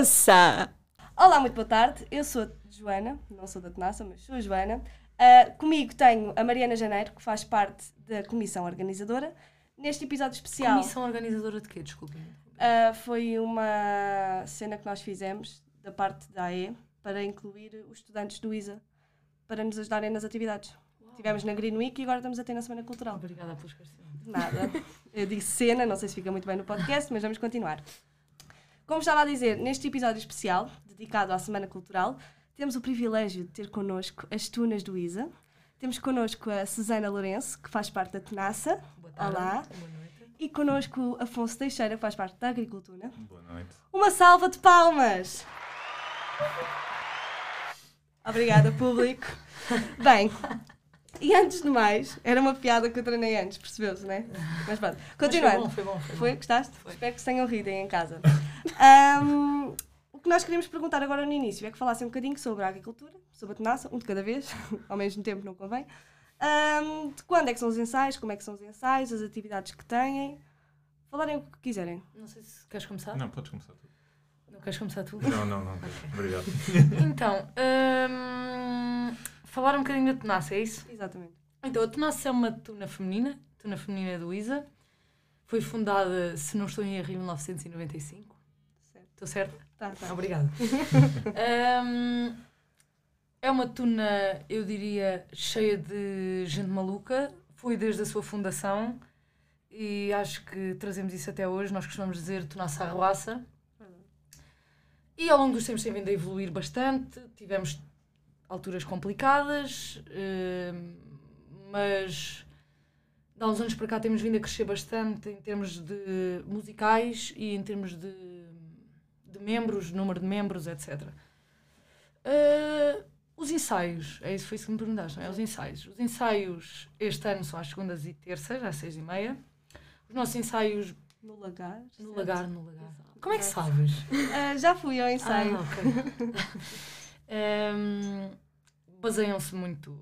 moça! Olá, muito boa tarde. Eu sou a Joana, não sou da Tenaça, mas sou a Joana. Uh, comigo tenho a Mariana Janeiro, que faz parte da comissão organizadora. Neste episódio especial. Comissão organizadora de quê? Desculpem. Uh, foi uma cena que nós fizemos da parte da AE para incluir os estudantes do ISA para nos ajudarem nas atividades. Uau. Tivemos na Green Week e agora estamos a ter na Semana Cultural. Obrigada pelo esclarecimento. Nada. Eu disse cena, não sei se fica muito bem no podcast, mas vamos continuar. Como estava a dizer, neste episódio especial, dedicado à Semana Cultural, temos o privilégio de ter connosco as tunas do ISA. Temos connosco a Susana Lourenço, que faz parte da Tenaça. Boa tarde. Olá. Boa noite. E connosco Afonso Teixeira, que faz parte da Agricultura. Boa noite. Uma salva de palmas! Obrigada, público. Bem, e antes de mais, era uma piada que eu treinei antes, percebeu-se, não é? Mas pronto, continuando. Mas foi bom, foi bom. Foi, Foi? bom. Gostaste? Foi. Espero que se tenham rido aí em casa. Ahm, o que nós queríamos perguntar agora no início é que falassem um bocadinho sobre a agricultura, sobre a tenaça, um de cada vez, ao mesmo tempo não convém. Ahm, de quando é que são os ensaios, como é que são os ensaios, as atividades que têm. Falarem o que quiserem. Não sei se queres começar. Não, podes começar tu. Não queres começar tu? Não, não, não. Obrigado. Então, hum, falar um bocadinho da Tenaça, é isso? Exatamente. Então, a Tenaça é uma tuna feminina, tuna feminina do ISA. Foi fundada, se não estou em erro, em 1995. Certo. Estou certa? Tá, tá. Obrigada. Hum, é uma tuna, eu diria, cheia de gente maluca. Foi desde a sua fundação e acho que trazemos isso até hoje. Nós costumamos dizer tunaça arruaça. E ao longo dos tempos tem vindo a evoluir bastante. Tivemos alturas complicadas, hum, mas há uns anos para cá temos vindo a crescer bastante em termos de musicais e em termos de, de membros, número de membros, etc. Uh, os ensaios, é isso foi isso que me perguntaste, não é? Os ensaios. Os ensaios este ano são às segundas e terças, às seis e meia. Os nossos ensaios No lagar. no certo? lagar, no lagar. Exato. Como é que sabes? Ah, já fui ao ensaio. Ah, ok. Ehm, Baseiam-se muito.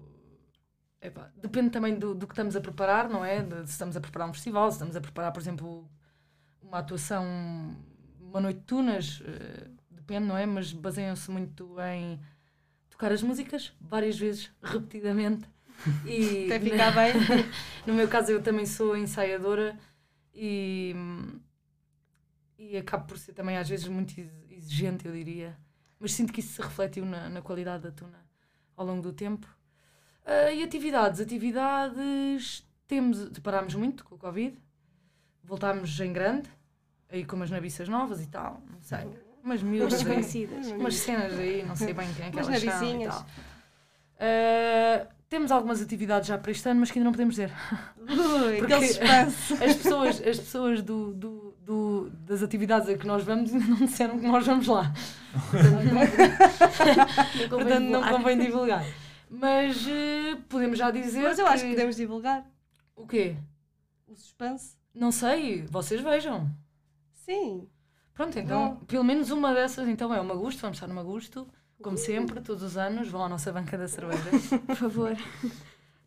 epá, depende também do, do que estamos a preparar, não é? De- se estamos a preparar um festival, se estamos a preparar, por exemplo, uma atuação, uma noite de tunas, eh, depende, não é? Mas baseiam-se muito em tocar as músicas várias vezes, repetidamente. E Até ficar bem. no meu caso, eu também sou ensaiadora e, e acabo por ser também às vezes muito ex- exigente, eu diria. Mas sinto que isso se refletiu na, na qualidade da tuna ao longo do tempo. Ah, e atividades? Atividades. Temos, parámos muito com o Covid, voltámos em grande, aí com umas nabiças novas e tal, não sei. Umas miúdas aí, Desconhecidas. umas cenas aí, não sei bem quem é que Umas elas são e tal. Ah, temos algumas atividades já para este ano, mas que ainda não podemos dizer. Ui, Porque-. As pessoas, as pessoas do, do, do- das atividades a que nós vamos ainda não disseram que nós vamos lá. Portanto, não convém divulgar. Mas eh, podemos já dizer. Mas eu acho que podemos divulgar O quê? o suspense. Não sei, vocês vejam. Sim. Pronto, então, Não. pelo menos uma dessas então é o Magusto, vamos estar no Magusto, como sempre, todos os anos, vão à nossa banca da cerveja. Por favor.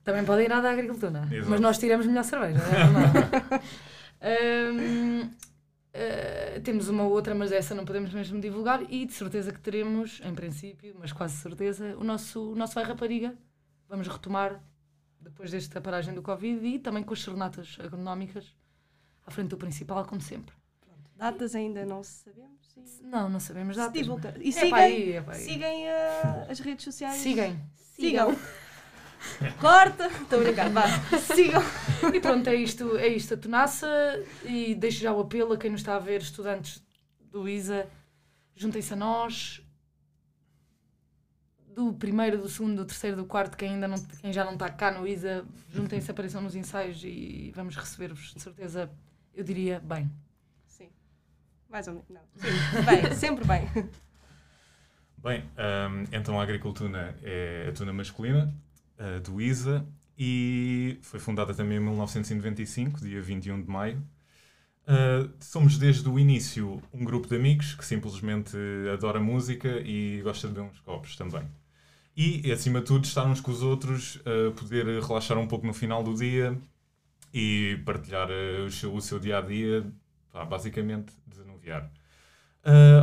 Também podem ir à da agricultura, Exato. mas nós tiramos melhor cerveja, não é verdade? Eh, temos uma outra, mas essa não podemos mesmo divulgar, e de certeza que teremos, em princípio, mas quase certeza, o nosso, o nosso Vai Rapariga. Vamos retomar depois desta paragem do Covid e também com as serenatas agronómicas à frente do principal, como sempre. Datas ainda não sabemos. E... Não, não sabemos Se datas. divulga- mas- E É sigam, aí, é sigam ah, as redes sociais. Sigam. Sigam. Corta. Estou a brincar. Vá. Sigam. E pronto, é isto, é isto a Tonaça e deixo já o apelo a quem nos está a ver, estudantes do ISA, juntem-se a nós. Do primeiro, do segundo, do terceiro, do quarto, quem, ainda não, quem já não está cá no ISA, juntem-se, apareçam nos ensaios e vamos receber-vos, de certeza, eu diria, bem. Sim. Mais ou menos. Não. Sim. Bem, sempre bem. Bem, hum, então a agricultura é a tuna masculina uh, do ISA e foi fundada também em 1995, dia 21 de maio. Uh, somos desde o início um grupo de amigos que simplesmente adora música e gosta de beber uns copos também. E, acima de tudo, estar uns com os outros, uh, poder relaxar um pouco no final do dia e partilhar uh, o, seu, seu dia a dia, pá, basicamente desanuviar.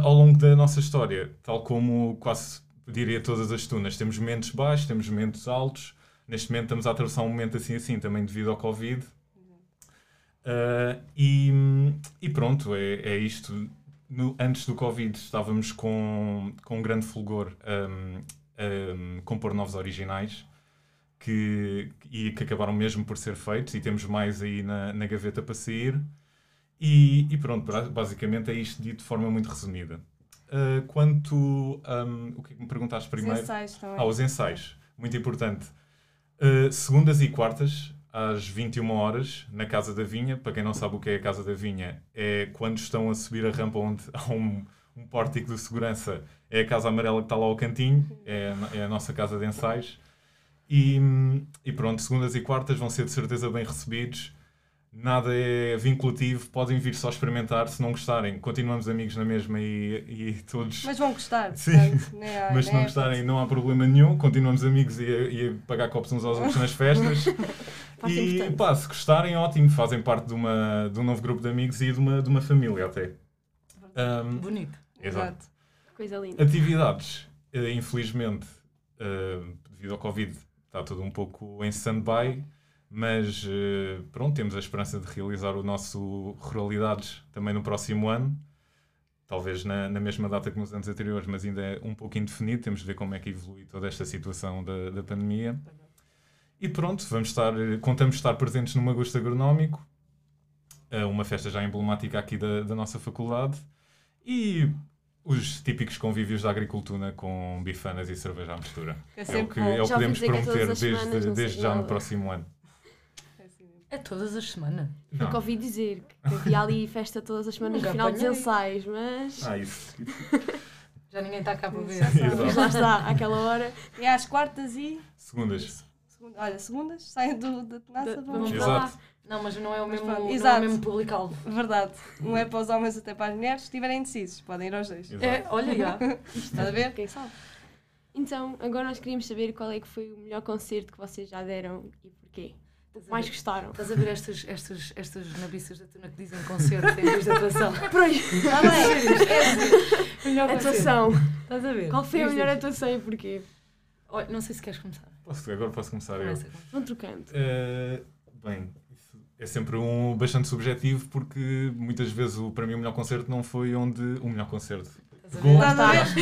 Ao longo da nossa história, tal como quase diria todas as tunas, temos momentos baixos, temos momentos altos. Neste momento estamos a atravessar um momento assim assim, também devido ao Covid. Uh, e, e, pronto, é, é isto. No, antes do Covid estávamos com, com um grande fulgor um, um, compor novos originais que, e que acabaram mesmo por ser feitos e temos mais aí na, na gaveta para sair. E, e, pronto, basicamente é isto dito de forma muito resumida. Uh, quanto. Um, o que é que me perguntaste primeiro? Os ensaios também. Ah, os ensaios. Muito importante. Uh, segundas e quartas, às 21 horas, na Casa da Vinha. Para quem não sabe o que é a Casa da Vinha, é quando estão a subir a rampa onde há um, um pórtico de segurança. É a Casa Amarela que está lá ao cantinho, é a, é a nossa casa de ensaios. E, e pronto, segundas e quartas vão ser de certeza bem recebidos nada é vinculativo, podem vir só experimentar se não gostarem. Continuamos amigos na mesma e, e todos. Mas vão gostar, Sim. Portanto, há, Mas se não é gostarem, não há problema nenhum. Continuamos amigos e a, e a pagar copos uns aos outros nas festas. e pá, se gostarem, ótimo, fazem parte de, uma, de um novo grupo de amigos e de uma, de uma família até. Um, Bonito. Exato. Coisa linda. Atividades, uh, infelizmente, uh, devido ao Covid, está tudo um pouco em stand-by mas eh, pronto, temos a esperança de realizar o nosso Ruralidades também no próximo ano. Talvez na, na mesma data que nos anos anteriores, mas ainda é um pouco indefinido. Temos de ver como é que evolui toda esta situação da, da pandemia. E pronto, vamos estar, contamos estar presentes num agosto agronómico, uma festa já emblemática aqui da, da nossa faculdade. E os típicos convívios da agricultura com bifanas e cerveja à mistura. É, é o que, é o podemos prometer desde, desde já no próximo ano. É todas as semanas. Nunca ouvi dizer que havia ali festa todas as semanas no final dos ensaios, mas. Ah, isso. Já ninguém está cá para ver. Mas lá está, àquela hora. E às quartas e. Segundas. Segunda, olha, segundas, saem do, da tenaça, vamos para lá. Não, mas não é o mesmo, não é o mesmo público-alvo. Verdade. Um é para os homens até para as mulheres. Se estiverem indecisos, podem ir aos dois. É, olha, já. Estás a ver? Quem sabe? Então, agora nós queríamos saber qual é que foi o melhor concerto que vocês já deram e porquê mais gostaram. Estás a ver estas, estas, estas nabiças da tuna que dizem concerto em vez de atuação? Pronto. Está bem. melhor atuação. Estás a ver? Qual foi a melhor atuação e porquê? Olha, não sei se queres começar. Posso, agora posso começar Começa. eu. Vão trocando. Uh, bem, é sempre um bastante subjetivo porque muitas vezes o, para mim o melhor concerto não foi onde o melhor concerto.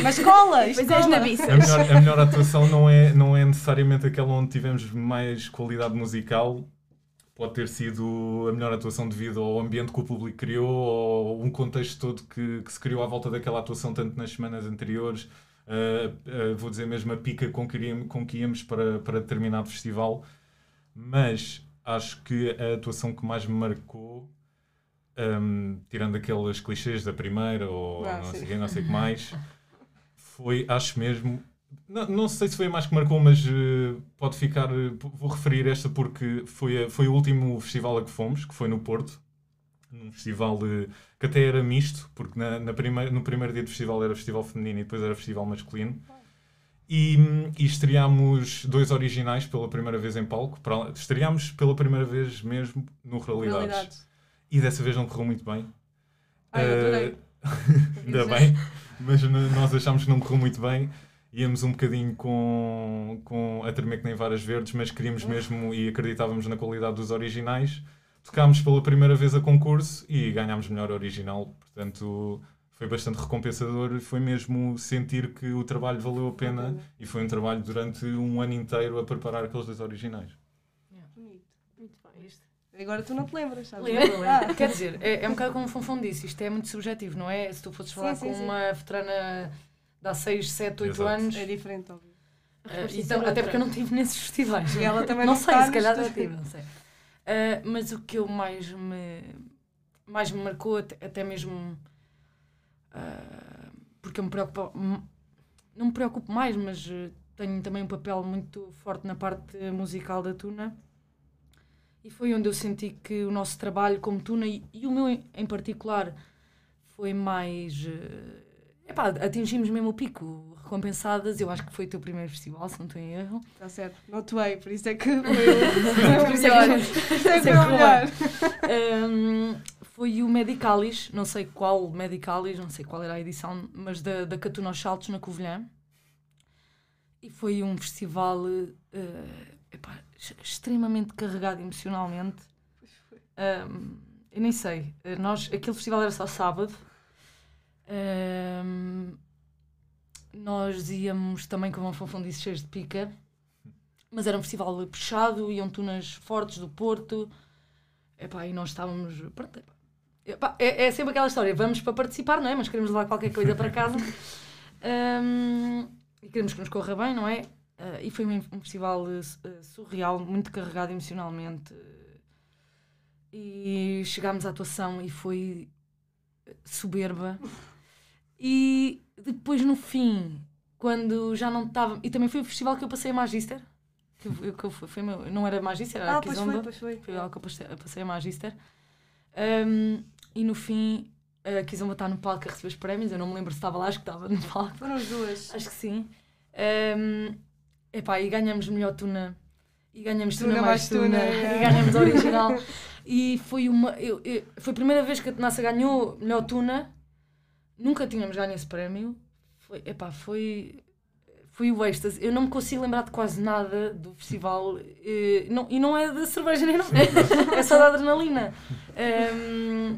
Mas cola! Pois és na A melhor, a melhor atuação não é, não é necessariamente aquela onde tivemos mais qualidade musical. Pode ter sido a melhor atuação devido ao ambiente que o público criou ou um contexto todo que, que se criou à volta daquela atuação, tanto nas semanas anteriores. Uh, uh, vou dizer mesmo a pica com que, iríamos, com que íamos para, para determinado festival. Mas acho que a atuação que mais me marcou um, tirando aqueles clichês da primeira ou ah, não, sei, não sei o que mais, foi, acho mesmo. Não, não sei se foi a mais que marcou, mas uh, pode ficar. Uh, vou referir esta porque foi, a, foi o último festival a que fomos, que foi no Porto. Num festival de, que até era misto, porque na, na primeira, no primeiro dia do festival era festival feminino e depois era festival masculino. E, e estreámos dois originais pela primeira vez em palco. Para, estreámos pela primeira vez mesmo no Realidades. Realidades. E dessa vez não correu muito bem. Ai, uh, ainda bem, mas nós achámos que não correu muito bem. Íamos um bocadinho com, com a tremer que nem varas verdes, mas queríamos mesmo e acreditávamos na qualidade dos originais. Tocámos pela primeira vez a concurso e ganhámos melhor original, portanto foi bastante recompensador. Foi mesmo sentir que o trabalho valeu a pena uhum. e foi um trabalho durante um ano inteiro a preparar aqueles dois originais. Agora tu não te lembras, sabes? Lembro, ah. Quer dizer, é, é um bocado como o Fonfon disse, isto é muito subjetivo, não é? Se tu fosses falar sim, sim, com sim. uma veterana de há 6, 7, 8 Exato. anos. É diferente, óbvio. Uh, então, até porque eu não estive nesses festivais. E ela também não, não sei, se calhar já tive, não sei. Uh, mas o que eu mais me, mais me marcou, até, até mesmo uh, porque eu me preocupo, não me preocupo mais, mas tenho também um papel muito forte na parte musical da Tuna e foi onde eu senti que o nosso trabalho como Tuna, e, e o meu em, em, particular, foi mais. Uh, epá, atingimos mesmo o pico. Recompensadas, eu acho que foi o teu primeiro festival, se não estou em erro. Está certo, não atuei, por isso é que foi, o melhor. Por isso é que foi o melhor. um, foi o Medicalis, não sei qual Medicalis, não sei qual era a edição, mas da, da Catuna aos Saltos, na Covilhã. E foi um festival eh, epá, extremamente carregado emocionalmente. Ahm, eu nem sei, nós, aquele festival era só sábado. Ahm, nós íamos também com uma fanfundice cheios de pica, mas era um festival puxado, iam tunas fortes do Porto. Epá, e nós estávamos. pronto, epá. Epá, é, é sempre aquela história, vamos para participar, não é? Mas queremos levar qualquer coisa para casa. Ahm, e queremos que nos corra bem, não é? Ah, e foi um, um festival eh, surreal, muito carregado emocionalmente. E chegámos à atuação e foi soberba. E depois, no fim, quando já não estava. E também foi o festival que eu passei a Magister. Que eu, que eu fui, foi meu- não era Magister, era Ah, pois foi, pois foi. Foi lá que eu passei, eu passei a Magister. Um, e no fim, a Kizomba está no palco a receber os prémios. Eu não me lembro se estava lá, acho que estava no palco. Foram as duas. Acho que sim. Um, epá, e ganhamos melhor tuna. E ganhamos tuna, Tuna mais mais tuna. tuna, E é. ganhamos a original. e foi uma. eu- eu- foi a primeira vez que a Tenaça ganhou melhor tuna. Nunca tínhamos ganho esse prémio. Foi, epá, foi. Foi o êxtase. Eu não me consigo lembrar de quase nada do festival. E não, e não é da cerveja nem nada. É só da adrenalina. Um,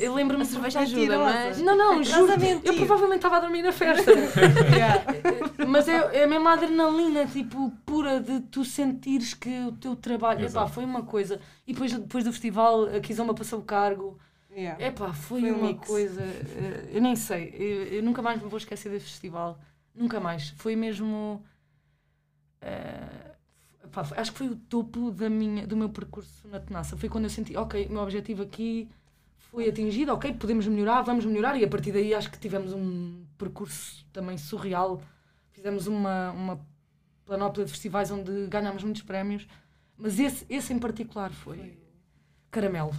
eu lembro-me A de cerveja ajuda, mas. Não, não, juro. a. Eu provavelmente estava a dormir na festa. Mas é, é a mesma adrenalina, tipo, pura de tu sentires que o teu trabalho. Epá, foi uma coisa. E depois, depois do festival, a Kizomba passou o cargo. Yeah. Epá, foi, Foi um uma mix. coisa. eh, Eu nem sei. Eu, eu nunca mais me vou esquecer desse festival. Nunca mais. Foi mesmo. epá, foi- acho que foi o topo da minha, do meu percurso na Tenaça. Foi quando eu senti, ok, o meu objetivo aqui foi atingido, ok, podemos melhorar, vamos melhorar. E a partir daí acho que tivemos um percurso também surreal. Fizemos uma, uma planóplia de festivais onde ganhámos muitos prémios. Mas esse, esse em particular foi caramelo.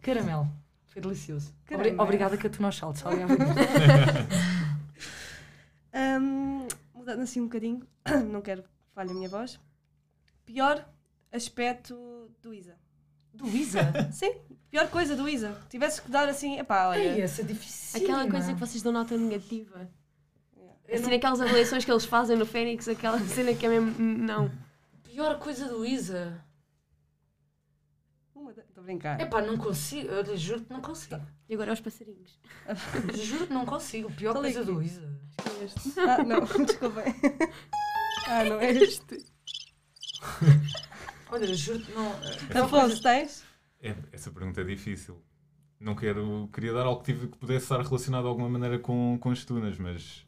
Caramelo. Foi delicioso. Caramelo. Obrigada, Catuna. Alguém Hum, mudando assim um bocadinho, não quero que falhe a minha voz. Pior aspecto do Isa. Do Isa? Sim, pior coisa do Isa. Tivesses que dar assim, epá, olha. Ai, essa é difícil. Aquela coisa que vocês dão nota negativa. Assim, não- aquelas avaliações que eles fazem no Fênix, aquela cena que é mesmo. Não. Pior coisa do Isa. Estou a brincar. Epá, não consigo. Eu juro que não consigo. E agora aos passarinhos. Juro que não consigo. Pior é coisa que é? do Isa. Ah, não, desculpem. Ah, não é este. Olha, juro que não. Afonso, tens? É, essa pergunta é difícil. Não quero. Queria dar algo que, tive, que pudesse estar relacionado de alguma maneira com, com as tunas, mas.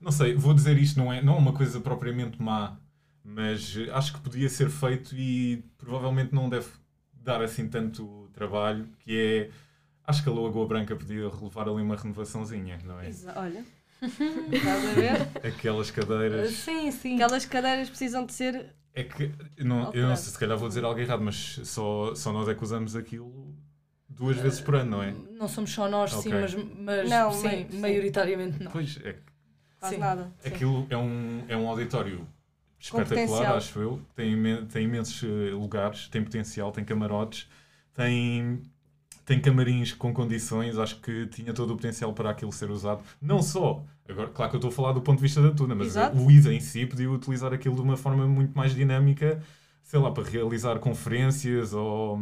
Não sei, vou dizer isto, não é, não é uma coisa propriamente má, mas acho que podia ser feito e provavelmente não deve dar assim tanto trabalho, que é. Acho que a Lagoa Branca podia levar ali uma renovaçãozinha, não é? Exa- Olha. Estás a ver? Aquelas cadeiras. Sim, sim. Aquelas cadeiras precisam de ser. É que eu não, eu não sei, se calhar vou dizer algo errado, mas só, só nós é que usamos aquilo duas vezes por ano, não é? Não somos só nós, sim, Ok. mas, mas Não, sim, sim. maioritariamente não. Pois, é que Quase Sim. nada. Sim. aquilo é um, é um auditório espetacular, acho eu. Tem, tem imensos eh, lugares, tem potencial, tem camarotes, tem, tem camarins com condições. Acho que tinha todo o potencial para aquilo ser usado. Não só, agora, claro que eu estou a falar do ponto de vista da Tuna, mas Exato. o ISA em si podia utilizar aquilo de uma forma muito mais dinâmica, sei lá, para realizar conferências ou.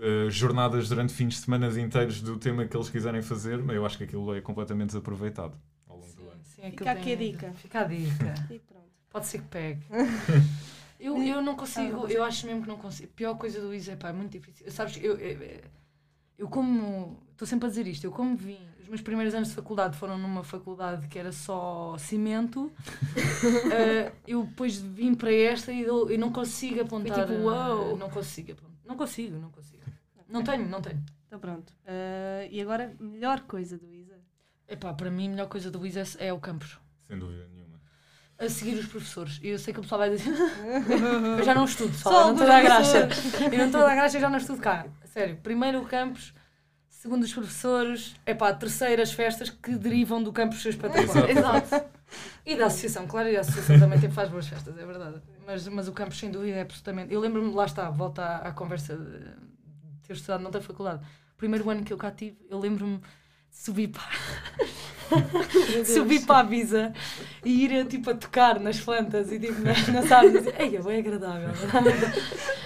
eh, jornadas durante fins de semana inteiros do tema que eles quiserem fazer, mas eu acho que aquilo é completamente desaproveitado ao longo do ano. Sim, aquilo Fica aqui a dica. Fica a dica. Pode ser que pegue. Eu, eu não consigo, eu acho mesmo que não consigo. A pior coisa do Isa, pá, é muito difícil. Sabes, eu, eu, eu como. Estou sempre a dizer isto, eu como vim. Os meus primeiros anos de faculdade foram numa faculdade que era só cimento. eh, eu depois vim para esta e eu, eu não consigo apontar. tipo, eh, uau. Não consigo apontar. Não consigo, não consigo. Não tenho, não tenho. Então pronto. Ah, e agora, melhor coisa do Isa. Epá, para mim, a melhor coisa do Isa é o campus. Sem dúvida nenhuma. A seguir os professores. E eu sei que o pessoal vai dizer. eu já não estudo, pessoal. Só eu não estou a dar alguns graxa. Eu não estou a dar graxa, eu já não estudo cá. Sério. Primeiro o campus, segundo os professores. Epá, terceiro as festas que derivam do campus ser espetacular. Exato. E da associação, claro, e a associação também tem, faz boas festas, é verdade. Mas, mas o campus, sem dúvida, é absolutamente. Eu lembro-me, lá está, volta à, à conversa de ter estudado noutra faculdade. primeiro ano que eu cá tive, eu lembro-me de subir para. subir para a Visa e ir tipo a tocar nas plantas e tipo nas, nas árvores. Ei, é bem agradável.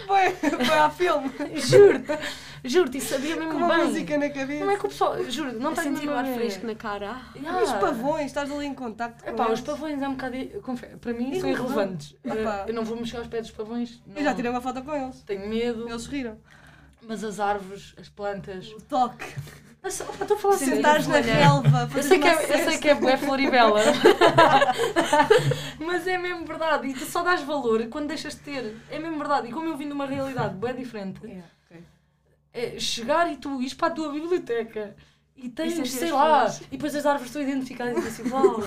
Foi, foi ao filme. Juro-te, juro-te, e sabia mesmo Com uma bem. música na cabeça. Não é que o pessoal, juro, não a tenho sentir o mesmo ar a ver. fresco na cara. Yeah. E os pavões, estás ali em contacto com Epá, os pavões é um bocado. confe- Para mim são Irrelevante. irrelevantes. Epá. Eh, Eu não vou mexer aos pés dos pavões. Eu já não. tirei uma foto com eles. Tenho medo. Eles riram. Mas as árvores, as plantas. O toque. Estou a falar sério. Sentares na relva. Eu sei, que é, eu sei que é bué Floribela. Mas é mesmo verdade. E tu só dás valor quando deixas de ter. É mesmo verdade. E como eu vim de uma realidade bué diferente, Yeah, ok. é chegar e tu ires para a tua biblioteca e tens, sentir sei as lá, flores. e depois as árvores estão identificadas e assim, uau.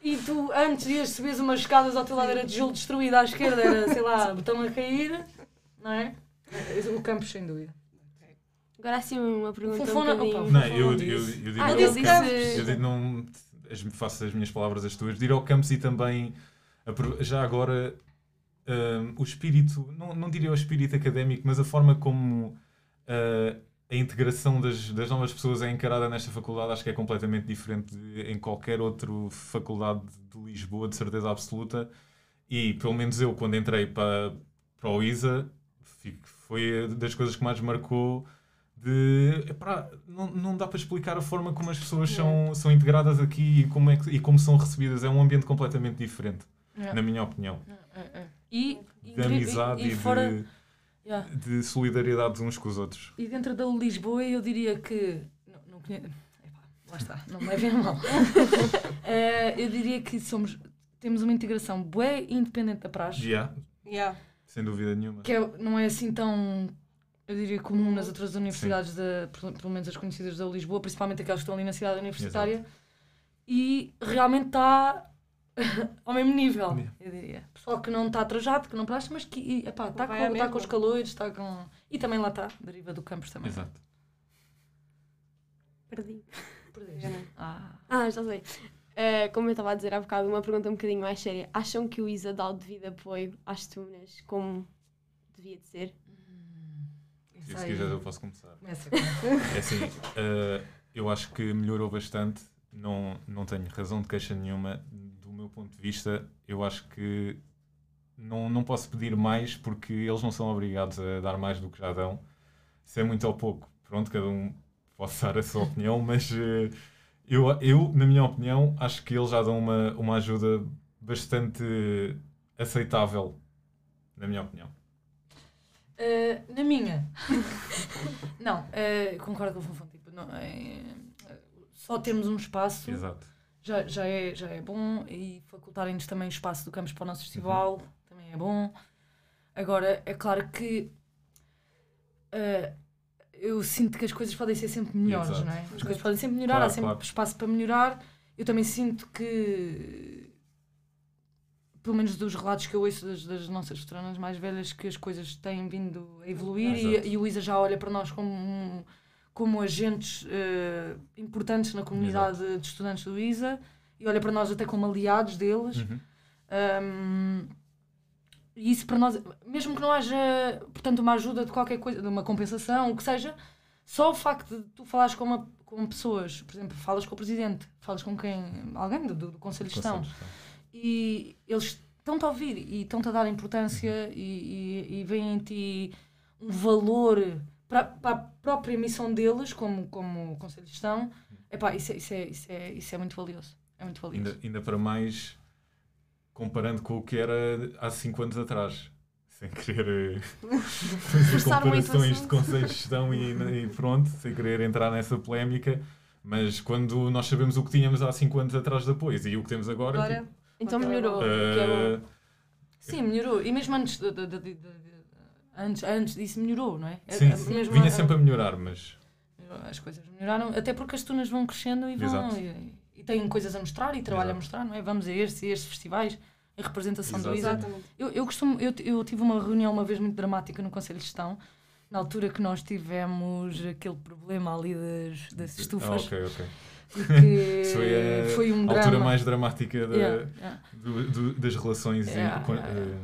E tu antes ias subir umas escadas ao teu lado era tijolo destruído, à esquerda era, sei lá, botão a cair, não é? O campus, sem dúvida. Agora assim uma pergunta Fofona- um bocadinho. Não, Vou eu, eu, eu digo Ah, ao disse campus. disse- Eu digo, não as, faço as minhas palavras as tuas. De ir ao campus e também, já agora, hum, o espírito, não, não diria o espírito académico, mas a forma como ah, a integração das, das novas pessoas é encarada nesta faculdade acho que é completamente diferente de, em qualquer outra faculdade de Lisboa, de certeza absoluta. E pelo menos eu, quando entrei para, para o ISA, fico- foi das coisas que mais marcou de epá, não, não dá para explicar a forma como as pessoas são, são integradas aqui e como, é que, e como são recebidas. É um ambiente completamente diferente, na minha opinião. É, é. E, e, De amizade e, e, fora, de, yeah. de solidariedade uns com os outros. E dentro da Lisboa eu diria que. Não, não conheço. Epá, lá está, não me levem a mal. Eh, eu diria que somos, temos uma integração bué independente da praxe, Já, Yeah. sem dúvida nenhuma. que é- não é assim tão, eu diria, comum nas outras universidades, da, pelo menos as conhecidas da Lisboa, principalmente aquelas que estão ali na cidade universitária. E realmente está ao mesmo nível, Yeah. eu diria. Pessoal que não está trajado, que não praxe, mas que epá, está com, tá mesma. com os calores, está com. E também lá está, deriva do campus também. Exato. Perdi. Perdeste. Ah. Ah, já sei. Eh, como eu estava a dizer há bocado, uma pergunta um bocadinho mais séria. Acham que o ISA dá o devido apoio às tunas como devia de ser? E se quiseres eu posso começar. Começa. É assim, eh, eu acho que melhorou bastante. Não, não tenho razão de queixa nenhuma. Do meu ponto de vista, eu acho que não, não posso pedir mais porque eles não são obrigados a dar mais do que já dão. Se é muito ou pouco, pronto, cada um pode dar a sua opinião, mas eh, eu, eu, na minha opinião, acho que eles já dão uma, uma ajuda bastante aceitável, na minha opinião. Uh, na minha. não, uh, concordo com o Fonfon. Tipo, não, é, só termos um espaço Exato. já, já, é, já é bom e facultarem-nos também espaço do campus para o nosso festival também é bom. Agora, é claro que uh, eu sinto que as coisas podem ser sempre melhores, Exato. não é? As coisas podem sempre melhorar, há Claro, sempre claro. espaço para melhorar. Eu também sinto que, pelo menos dos relatos que eu ouço das, das nossas veteranas mais velhas, que as coisas têm vindo a evoluir e, e o ISA já olha para nós como, um- como agentes eh, importantes na comunidade de estudantes do ISA e olha para nós até como aliados deles. Uhum. Um, e isso para nós, mesmo que não haja, portanto, uma ajuda de qualquer coisa, de uma compensação, o que seja, só o facto de tu falares com, uma, com pessoas, por exemplo, falas com o presidente, falas com quem, alguém do, do, Conselho de Gestão. E eles estão-te a ouvir e estão-te a dar importância e, e, e veem em ti um valor para, para a própria missão deles, como, como Conselho de Gestão, epá, isso, é, isso, é, isso, é, isso é muito valioso. É muito valioso. Ainda, ainda para mais comparando com o que era há 5 anos atrás. Sem querer eh, fazer comparações de assunto. conselhos de gestão e, e pronto, sem querer entrar nessa polémica. Mas quando nós sabemos o que tínhamos há 5 anos atrás de apoios e o que temos agora, Agora, tipo, Então melhorou. é bom. Sim, melhorou. E mesmo antes, de, de- de- de- de- antes, antes disso melhorou, não é? A- sim, a- sim, mesmo vinha a- sempre a melhorar, mas As coisas melhoraram, até porque as tunas vão crescendo e vão. E, e têm coisas a mostrar e trabalho a Exato. mostrar, não é? Vamos a estes e estes festivais, a representação do Exato. ISA. exatamente. Eu, eu costumo, eu, eu tive uma reunião uma vez muito dramática no Conselho de Gestão, na altura que nós tivemos aquele problema ali das, das Ah, estufas. ok, ok. Foi a foi um altura drama. mais dramática da- Yeah, yeah. do- do- das relações e- Yeah, com- eh,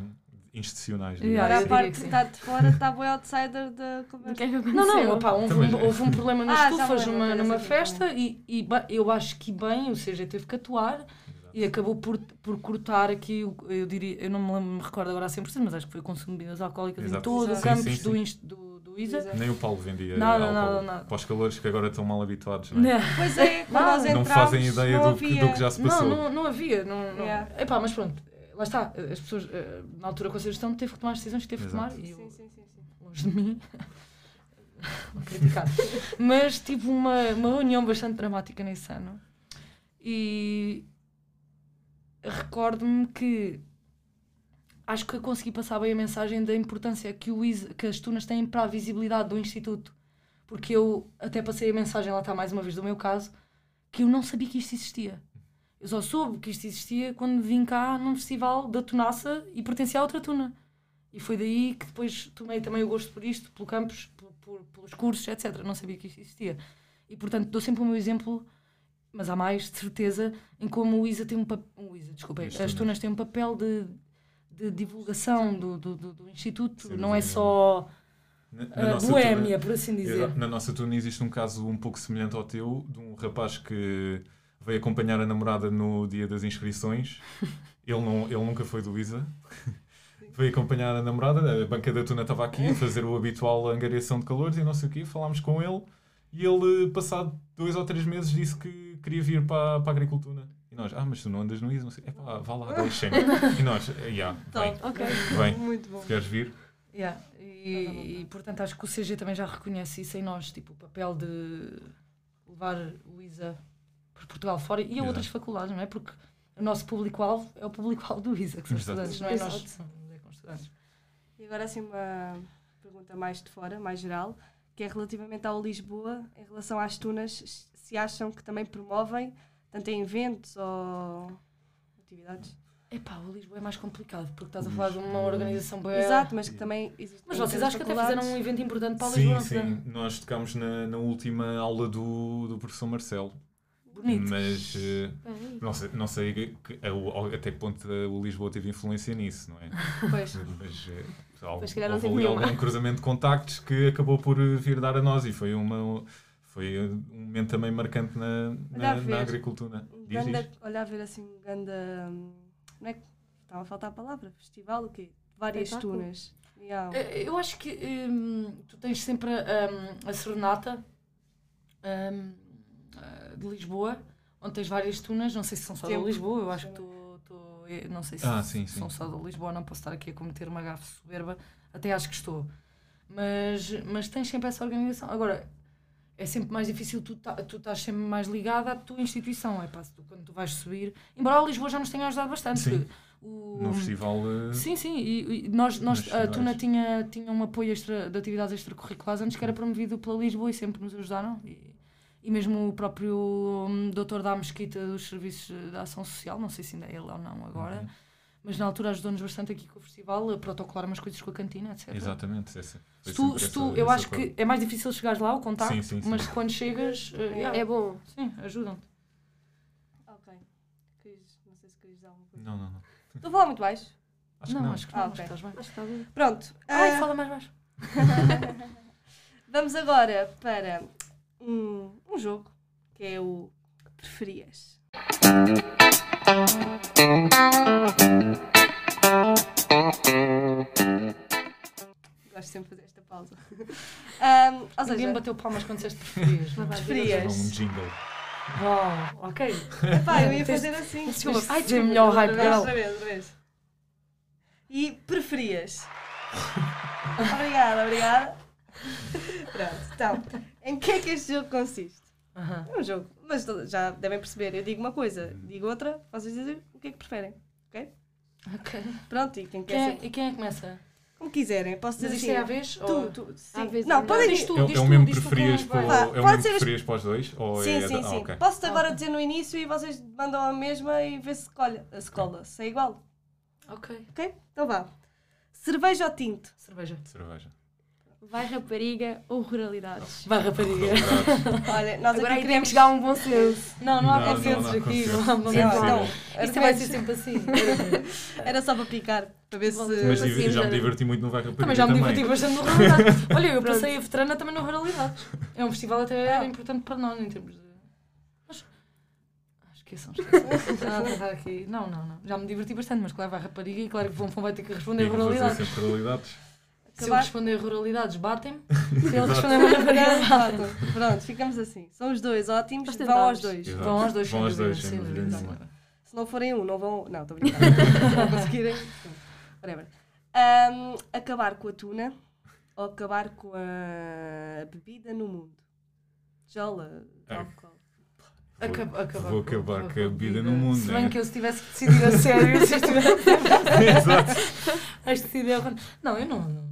institucionais. Yeah, Agora eu a parte que sim. está de fora está bem outsider da O conversa. que é que? Não, não, opá, houve, Também- um, houve um problema nas Ah, me estufas numa, numa nessa festa e, e eu acho que bem, ou seja, teve que atuar e acabou por, por cortar aqui, o- eu diria, eu não me, lembro- me recordo agora a 100%, mas acho que foi o consumo de bebidas alcoólicas em Exato. todo o Sim, campus sim, do, sim. inst- do, do Exato. Nem o Paulo vendia Nada, álcool nada, nada. para os calores que agora estão mal habituados. Não é? Não, Pois é, quando Não, nós não entramos, Não fazem ideia não do, que, do que já se não, passou. não, não havia. Não, não. Yeah. Epá, mas pronto, lá está. As pessoas, eh, na altura com a sugestão, teve que tomar as decisões que teve que tomar. E eu, Sim, sim, sim, sim. longe de mim, não criticar. Mas tive uma, uma reunião bastante dramática nesse ano e recordo-me que acho que consegui passar bem a mensagem da importância que, o que as tunas têm para a visibilidade do Instituto. Porque eu até passei a mensagem, lá está mais uma vez do meu caso, que eu não sabia que isto existia. Eu só soube que isto existia quando vim cá num festival da Tunaça e pertencia a outra tuna. E foi daí que depois tomei também o gosto por isto, pelo campus, por, por- pelos cursos, etc. Não sabia que isto existia. E portanto dou sempre o meu exemplo, mas há mais, de certeza, em como o ISA tem um papel. O ISA, desculpem, As as tunas. tunas têm um papel de, de divulgação do, do, do, Instituto. Sem não é dúvida só Na, na nossa boémia, por assim dizer. Na nossa turma existe um caso um pouco semelhante ao teu, de um rapaz que veio acompanhar a namorada no dia das inscrições. Ele, não, ele nunca foi do ISA. Veio acompanhar a namorada, a banca da tuna estava aqui a fazer o habitual angariação de calores e não sei o quê. Falámos com ele e ele, passado dois ou três meses, disse que queria vir para, para a agricultura. E nós, ah, mas tu não andas no ISA? Não sei. Epá, vá lá, deixem E nós, "Eh, yeah, vem, Ok. vem. Muito bom. Se queres vir? Yeah. E, e, portanto acho que o CG também já reconhece isso em nós, tipo o papel de levar o ISA por Portugal fora e a Exato. outras faculdades, não é? Porque o nosso público-alvo é o público-alvo do ISA, que são Exato. estudantes, não é? Nós Exato. somos é com estudantes. E agora assim uma pergunta mais de fora, mais geral, que é relativamente ao Lisboa, em relação às tunas, se acham que também promovem, tanto em eventos ou atividades? Epá, o Lisboa é mais complicado, porque estás a falar de uma organização boa. Exato, mas que também existe. Mas vocês acham que até fizeram um evento importante para o Sim, Lisboa? não sim. fizeram? Nós tocámos na, na última aula do, do professor Marcelo. Bonito. Mas eh, Bem, não sei, não sei que- que- ao- até que ponto eh, o Lisboa teve influência nisso, não é? Pois. Mas eh, houve, Pois, se calhar não houve teve ali algum cruzamento de contactos que acabou por eh, vir dar a nós e foi, uma, foi eh, um momento também marcante na, Olha a na, ver. na agricultura. Um Diz, ganda, diz. olha a ver assim, um ganda. hum, Não é que estava a faltar a palavra? Festival, o quê? Várias Espetáculo. tunas. Yeah. Eh, Eu acho que hum, tu tens sempre hum, a Serenata hum, eh, de Lisboa, onde tens várias tunas, não sei se são só Sempre. de Lisboa, eu acho que tu, tu- eh, não sei se Ah, sim, sim. são só de Lisboa, não posso estar aqui a cometer uma gafe soberba, até acho que estou. Mas, mas tens sempre essa organização. Agora, é sempre mais difícil, tu, tá, tu estás sempre mais ligada à tua instituição, é pá, tu, quando tu vais subir. Embora a Lisboa já nos tenha ajudado bastante. Sim. O, No festival. eh, Sim, sim, e, e nós, nós, a Tuna tinha, tinha um apoio extra, de atividades extracurriculares antes que era promovido pela Lisboa e sempre nos ajudaram. E, e mesmo o próprio hum, doutor da Mesquita dos Serviços da Ação Social, não sei se ainda é ele ou não agora, uhum. Mas na altura ajudou-nos bastante aqui com o festival a protocolar umas coisas com a cantina, etc. Exatamente. Essa, Se tu, se essa- tu, eu acho que é mais difícil chegares lá, o contacto, Sim, sim, sim. mas quando chegas, eh, yeah, É bom. sim, ajudam-te. Ok. Queres- não sei se queres dizer alguma coisa. Não, não, não. Estou a falar muito baixo. Acho não, que não. acho que não, Ah, acho que estás bem. Acho que está. Pronto. Ai, ah, fala mais baixo. Vamos agora para um, um jogo que é o que preferias. Gosto sempre de fazer esta pausa. Ahm, ou Ninguém seja, me bateu palmas quando disseste preferias. Vai, preferias. Um jingle. Uau, ok. Epá, eu ia Tens- fazer assim. Desculpa, Ai, desculpa, melhor outra hype vez, girl. Outra vez, outra vez. E preferias? obrigada, obrigada. Pronto, então, em que é que este jogo consiste? Aham. É um jogo, mas já devem perceber. Eu digo uma coisa, digo outra, vocês dizem o que é que preferem. Ok. Pronto, e quem quer Quem é, ser, e quem é que começa? como quiserem, posso dizer Mas isto assim. é à vez? Tu, ou... tu, sim. À vez, não, podem Diz dizer. tu, É, diz o tu, é o mesmo preferias para os dois? Ou Sim, é sim, da- sim. ah, ok. Posso-te agora Ok. dizer no início e vocês mandam a mesma e vê se colha, se cola, se é igual. Ok. Ok? Então vá. Cerveja ou tinto? Cerveja. Cerveja. Vai rapariga ou ruralidades? Vai, rapariga. Olha, nós Agora aqui queremos. que dar um bom senso. Não, não há Não, não, consensos não há aqui. Não, não, Sim, não. Então, Isto vai ser sempre assim. Era só para picar, para ver se. Mas já me já- diverti muito no Vai Rapariga Também já me diverti bastante no Ruralidades. Olha, eu passei a veterana também no Ruralidades. É um festival até importante para nós em termos de. Mas. Ah, Esqueçam, esqueçam. Ah, aqui. Não, não, não. Já me diverti bastante, mas claro, vai rapariga e claro que o Fonfon vai ter que responder a Ruralidades. ruralidades. Se eu responder ruralidades, batem-me. Se ele responder rapariga, batem Pronto, ficamos assim. São os dois ótimos, vão aos dois. Exato. Vão aos dois, Vão sem aos dois, dúvida, sem dúvida. Se não forem um, não vão. Não, estou brincando. Se não conseguirem. Whatever. Ahm, acabar com a tuna ou acabar com a bebida no mundo? Jola, Ah. álcool. Acab- acabar Vou com- acabar com a com a bebida no mundo, Se né? bem que eu se tivesse que decidir a sério, se eu tivesse Exato. a decidir a... Não, eu não, não.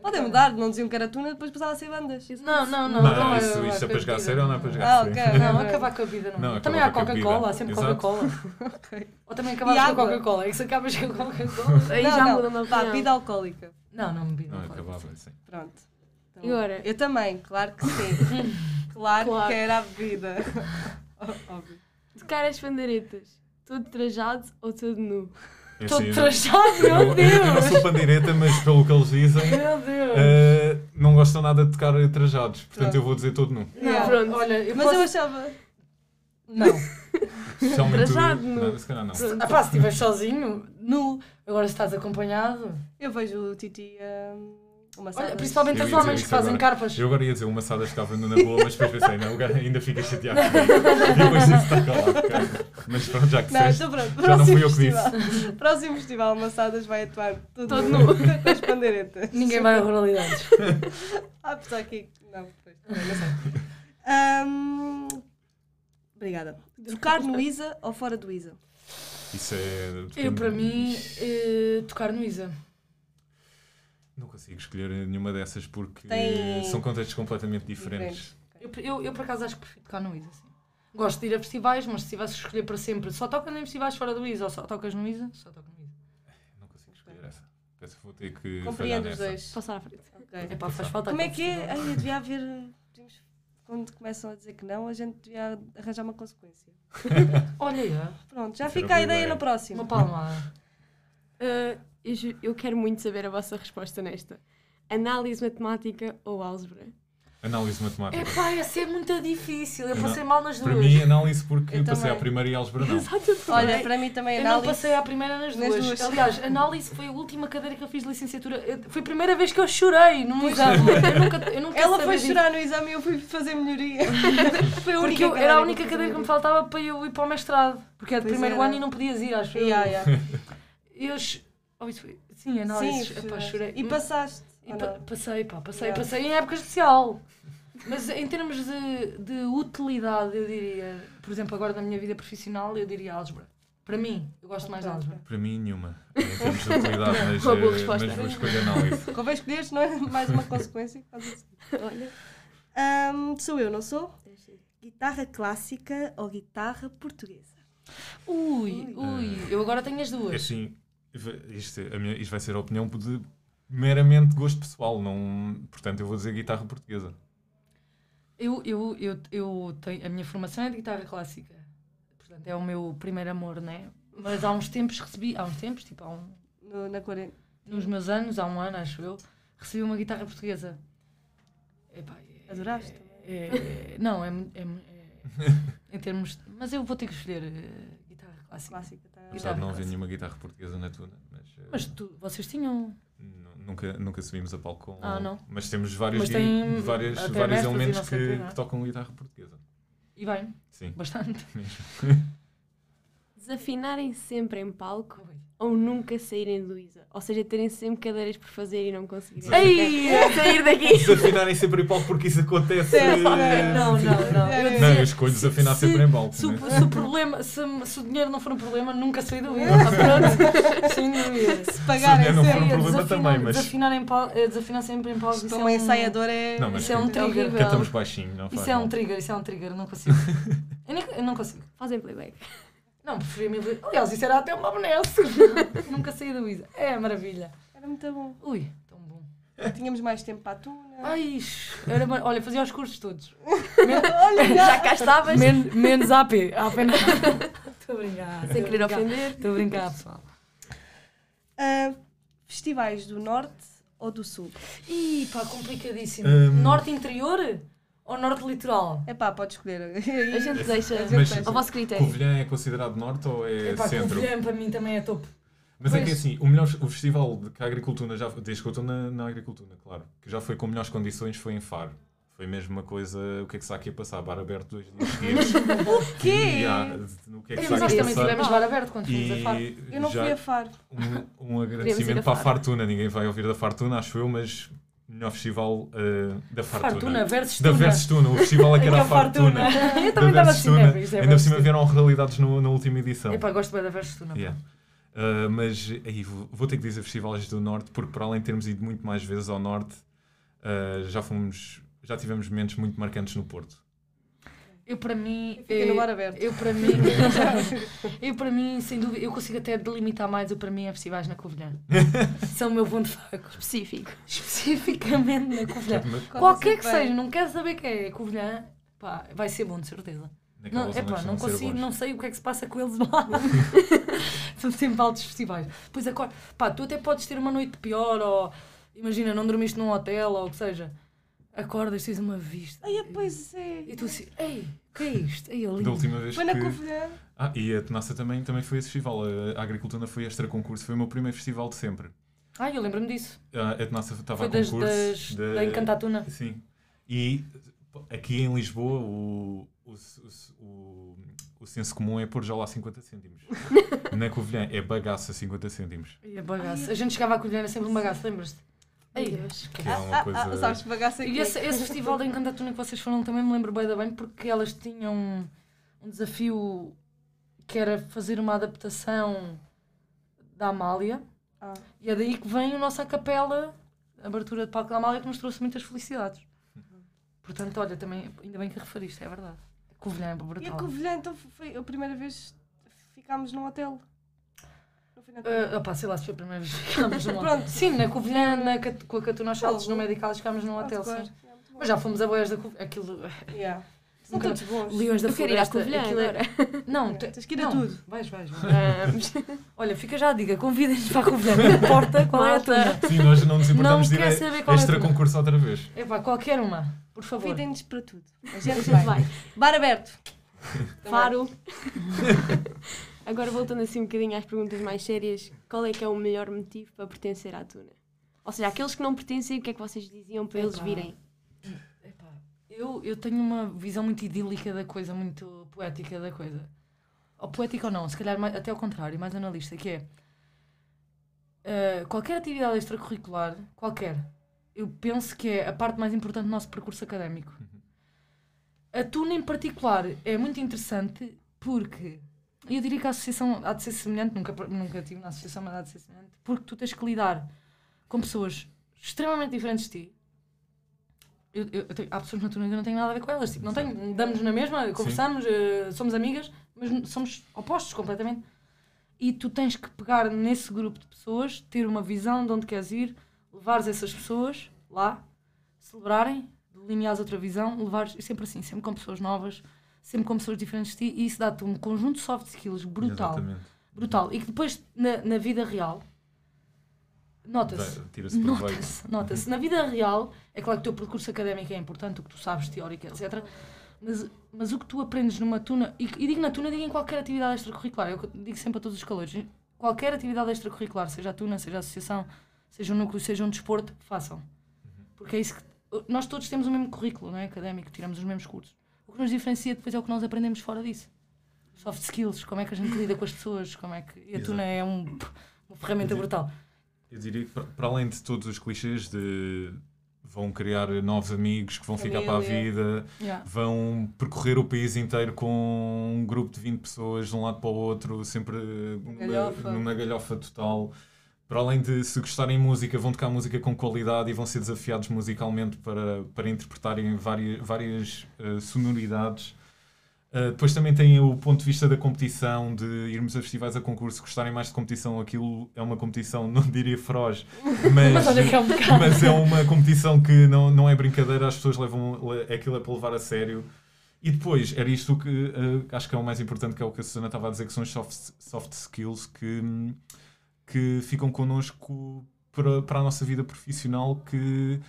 Podem mudar, não diziam que era tuna, depois passava a ser bandas. Não, não, não. Não, não, isso, eu- isso é para jogar sério ou não é para jogar Ah, a sério? ok. Não, acabar com a vida não. Não, também há Coca-Cola, há sempre. Coca-Cola. Ok. Ou também acabas com a? Coca-Cola. É que se acabas com a Coca-Cola. Aí não, já não. mudam de Vá, opinião. bebida alcoólica. Não, não bebi. Não, Não, pode. acabava, sim. Pronto. Então, E agora? Eu também, claro que sim. claro, Claro. que era a bebida. Óbvio. Tocar as bandeiretas. Todo trajado ou todo nu? É Todo assim, trajado, eu, meu não, eu não Deus! sou pandeireta, mas pelo que eles dizem, Meu Deus! eh, não gostam nada de tocar trajados. Portanto, Pronto. eu vou dizer todo nu. Yeah. Pronto. Olha, eu Mas posso... eu achava. Não. Especialmente Trajado nu. Não, se calhar não. Ah pá, se estiveres sozinho, nu. Agora se estás acompanhado... Eu vejo o Titi um, uma Olha, principalmente os homens que fazem agora. carpas. Eu agora ia dizer uma Sada estava na boa, mas depois pensei, não, o gajo ainda fica chateado. E depois disse está calado. Mas pronto, já que Não, disseste. estou pronto. Já não fui eu que festival. Próximo festival, Massadas vai atuar tudo, Todo nu. com as bandeiretas. Ninguém vai a ruralidades. Ah, apesar que. Não, depois. também, Não sei. Ahm, Obrigada. Tocar no Isa ou fora do Isa? Isso é. Eu, para mim, eh, tocar no Isa. Não consigo escolher nenhuma dessas porque Tem- são contextos completamente diferentes. Eu, eu, eu, por acaso, acho que prefiro tocar no Isa. Sim. Gosto de ir a festivais, mas se tivesse que escolher para sempre, só tocas em festivais fora do Isa ou só tocas no Isa, só toco no Isa. Não consigo escolher essa. Penso que vou ter que. Compreendo os dois. Passar à frente. Ok. É pá, faz falta Como é que é? Ai, devia haver. tínhamos- Quando começam a dizer que não, a gente devia arranjar uma consequência. Olha aí, ó, Pronto, já fica a ideia ideia. no próximo. uma palmada. Uh, eu, eu quero muito saber a vossa resposta nesta. Análise matemática ou álgebra? Análise matemática. Epá, essa é muito difícil. Eu Não. passei mal nas Para duas. mim, análise porque Eu passei também. à primeira e álgebra não. Olha, para mim também Eu não análise. passei à primeira nas Nas duas. duas. Aliás, análise foi a última cadeira que eu fiz de licenciatura. Eu- Foi a primeira vez que eu chorei num exame. Eu nunca, eu nunca Ela foi disso. chorar no exame e eu fui fazer melhoria. foi a única Porque eu- era a única cadeira que me faltava para eu ir para o mestrado. Porque é de Pois primeiro era. ano e não podias ir, acho eu. yeah, yeah. Eu ch- oh, isso foi- Sim, análise. Sim, Epá, chorei. E passaste. E pa- não? passei, pá, passei, Yeah. passei em época especial. Mas em termos de, de utilidade, eu diria, por exemplo, agora na minha vida profissional, eu diria álgebra. Para mim, eu gosto mais de álgebra. Para mim, nenhuma. Em termos de utilidade, mas, Uma boa eh, resposta. mas vou escolher análise. Convém escolheres, não é? Mais uma consequência. Olha. Ahm, sou eu, não sou? Guitarra clássica ou guitarra portuguesa? Ui, ui, eu agora tenho as É duas. assim, isto, a minha, isto vai ser a opinião de meramente gosto pessoal. Não, portanto, eu vou dizer guitarra portuguesa. Eu, eu, eu, eu tenho, a minha formação é de guitarra clássica. Portanto, é o meu primeiro amor, né? Mas há uns tempos recebi, há uns tempos, tipo, há um, No- na quarenta. nos meus anos, há um ano, acho eu, recebi uma guitarra portuguesa. Epá, é- Adoraste? É, é- não, é, é, é- em termos. mas eu vou ter que escolher eh, guitarra clássica. Clássica. Apesar de não haver nenhuma guitarra portuguesa na tuna. Mas, eh, Mas tu, vocês tinham. nu- nunca, nunca subimos a palco com. Ah, não? Mas temos vários, Mas tem várias, vários elementos que, não é? que tocam guitarra portuguesa. E bem, Sim. bastante. Desafinarem sempre em palco ou nunca saírem de Luísa? Ou seja, terem sempre cadeiras por fazer e não conseguirem Ei! sair daqui. Desafinarem sempre em palco porque isso acontece. Não, não, não. Eu Não, eu escolho desafinar se- sempre em palco. Se, o- né? se o problema, se, se o dinheiro não for um problema, nunca saí do. Pronto, sem dúvida. Se Se o pagarem dinheiro não for um problema desafinar, também, mas desafinar, em pal- eh, desafinar sempre em palco. isso Como é um- ensaiador é. Não, mas Isso é um trigger. cantamos baixinho, não faz Isso é um trigger, isso é um trigger, não consigo. Eu, nem- eu não consigo. Fazem playback. Não, preferia mil vezes. Aliás, isso era até uma benesse. Nunca saí do Isa. É maravilha. Era muito bom. Ui, tão bom. Tínhamos mais tempo para a tuna. Ai, era, ma- olha, fazia os cursos todos. Já cá estavas, Men- menos AP. AP não. Estou a brincar. sem querer ofender. Estou a brincar, pessoal. Ah, festivais do Norte ou do Sul? Ih, pá, complicadíssimo. Hum. Norte interior ou norte litoral? É pá, pode escolher. A gente deixa Mas ao vosso critério. Covilhã é considerado norte ou é Epá, centro? Covilhã para mim também é top. Mas é que Pois. assim, o melhor o festival de que a agricultura já desde que eu estou na, na agricultura, claro, que já foi com melhores condições foi em Faro. Foi mesmo uma coisa, o que é que está aqui a passar? Bar aberto dois dias seguidos. O quê? E, ah, o que é que está mas aqui nós a também passar? tivemos bar aberto quando fomos a Faro. Eu não fui a Faro. um, um agradecimento a para a Faro. Fartuna. Ninguém vai ouvir da Fartuna, acho eu, mas melhor festival eh, da Fartuna. Fartuna versus Da Tuna. Versus Tuna, o festival é que era a É Fartuna. Eu Da também estava assim, Tuna. né? Isto é Ainda por cima vieram realidades no- na última edição. Tuna. Epá, gosto bem da versus Tuna. Yeah. Uh, mas aí vou, vou ter que dizer festivais do Norte, porque para além de termos ido muito mais vezes ao Norte, uh, já fomos, já tivemos momentos muito marcantes no Porto. Eu para mim. Fica eh, no bar aberto. Eu para mim. eu para mim, sem dúvida, eu consigo até delimitar mais. Eu para mim é festivais na Covilhã. São o meu ponto fraco. Específico. Especificamente na Covilhã. Qualquer que seja, não quero saber que é Covilhã, pá, vai ser bom, de certeza. Não, epá, costuma não consigo, não sei o que é que se passa com eles lá. São sempre altos festivais. Pois acorda, pá, tu até podes ter uma noite pior, ou imagina, não dormiste num hotel, ou o que seja. Acordas, tens uma vista. Ai, pois é. E tu assim, ei, o que é isto? Ei, é Da última vez Foi na que... Covilhã. Ah, e a Tenassa também, também foi esse festival. A, Agricultura foi extra concurso, foi o meu primeiro festival de sempre. Ai, eu lembro-me disso. A, a Tenassa estava a concurso. das, da- da Encantatuna. Sim. E aqui em Lisboa o, o, o, o, o senso comum é pôr já lá 50 cêntimos. Na Covilhã é bagaça 50 cêntimos. A bagaça. A gente chegava a colher, era sempre um bagaço, lembras-te? Deus. Que é uma Ah, coisa... ah, sabes que bagaça E esse, esse festival da Encantatuna que vocês foram também me lembro bem da bem porque elas tinham um, um desafio que era fazer uma adaptação da Amália Ah. e é daí que vem a nossa capela, a abertura de palco da Amália que nos trouxe muitas felicidades. Portanto, olha, também, ainda bem que referiste, é verdade. Covilhã é E a brutal. Covilhã, então foi a primeira vez que ficámos num hotel. Na Uh, opá, sei lá se foi a primeira vez que ficámos num hotel. Pronto. Sim, na Covilhã, na, Cat- com a Catuna aos Saltos, no. Medical, ficámos num hotel, sim. é. Mas já fomos a boias da Covilhã. Aquilo. Yeah. São Nunca- todos bons. Leões da Eu quero ir à Floresta. Covilhã aquilo é- agora. Não, É, te- tens que ir a não, tudo. Vais, vais, vais. Olha, fica já a dica, convidem-nos para a Covilhã, não importa qual é a turma. Sim, nós não nos importamos Não de ir quer a saber qual é a extra turma. concurso outra vez. Epá, qualquer uma, por favor. Convidem-nos para tudo. A A gente gente vai. vai. Bar aberto. Faro. Agora voltando assim um bocadinho às perguntas mais sérias, qual é que é o melhor motivo para pertencer à Tuna? Ou seja, aqueles que não pertencem, o que é que vocês diziam para eles Epá. virem? Epá, eu, eu tenho uma visão muito idílica da coisa, muito poética da coisa. Ou poética ou não, se calhar mais- até ao contrário, mais analista, que é eh, qualquer atividade extracurricular, qualquer, eu penso que é a parte mais importante do nosso percurso académico. A TUNA em particular é muito interessante porque eu diria que a associação há de ser semelhante, nunca, nunca tive na associação, mas há de ser semelhante, porque tu tens que lidar com pessoas extremamente diferentes de ti. Eu, eu- eu tenho- há pessoas na turma que eu não tenho nada a ver com elas. Tipo, não tenho, damos na mesma, conversamos, eh, somos amigas, mas somos opostos completamente. E tu tens que pegar nesse grupo de pessoas, ter uma visão de onde queres ir, levares essas pessoas lá, celebrarem, delineares outra visão, levares, e sempre assim, sempre com pessoas novas, sempre com pessoas diferentes de ti, e isso dá-te um conjunto de soft skills brutal. Exatamente. Brutal. E que depois, na, na vida real, nota-se. Nota-se, nota-se. Na vida real, é claro que o teu percurso académico é importante, o que tu sabes, teórico, etc. Mas, mas o que tu aprendes numa tuna, e, e digo na tuna, digo em qualquer atividade extracurricular, eu digo sempre a todos os calores, qualquer atividade extracurricular, seja a tuna, seja a associação, seja um núcleo, seja um desporto, façam. Porque é isso que. Nós todos temos o mesmo currículo não é? académico, tiramos os mesmos cursos. O que nos diferencia depois é o que nós aprendemos fora disso. Soft skills, como é que a gente lida com as pessoas, como é que. E a tuna é um, uma ferramenta Exato. brutal. Eu diria que, para- além de todos os clichês de vão criar novos amigos que vão ficar para a vida, Yeah. vão percorrer o país inteiro com um grupo de 20 pessoas de um lado para o outro, sempre numa Galhofa. numa galhofa total. Para além de se gostarem música, vão tocar música com qualidade e vão ser desafiados musicalmente para, para interpretarem várias, várias eh, sonoridades. Uh, depois também tem o ponto de vista da competição, de irmos a festivais a concurso, gostarem mais de competição. Aquilo é uma competição, não diria feroz, mas, é um mas é uma competição que não, não é brincadeira, as pessoas levam aquilo é para levar a sério. E depois, era isto que uh, acho que é o mais importante, que é o que a Susana estava a dizer, que são os soft, soft skills que, hum, que ficam connosco para, para a nossa vida profissional, que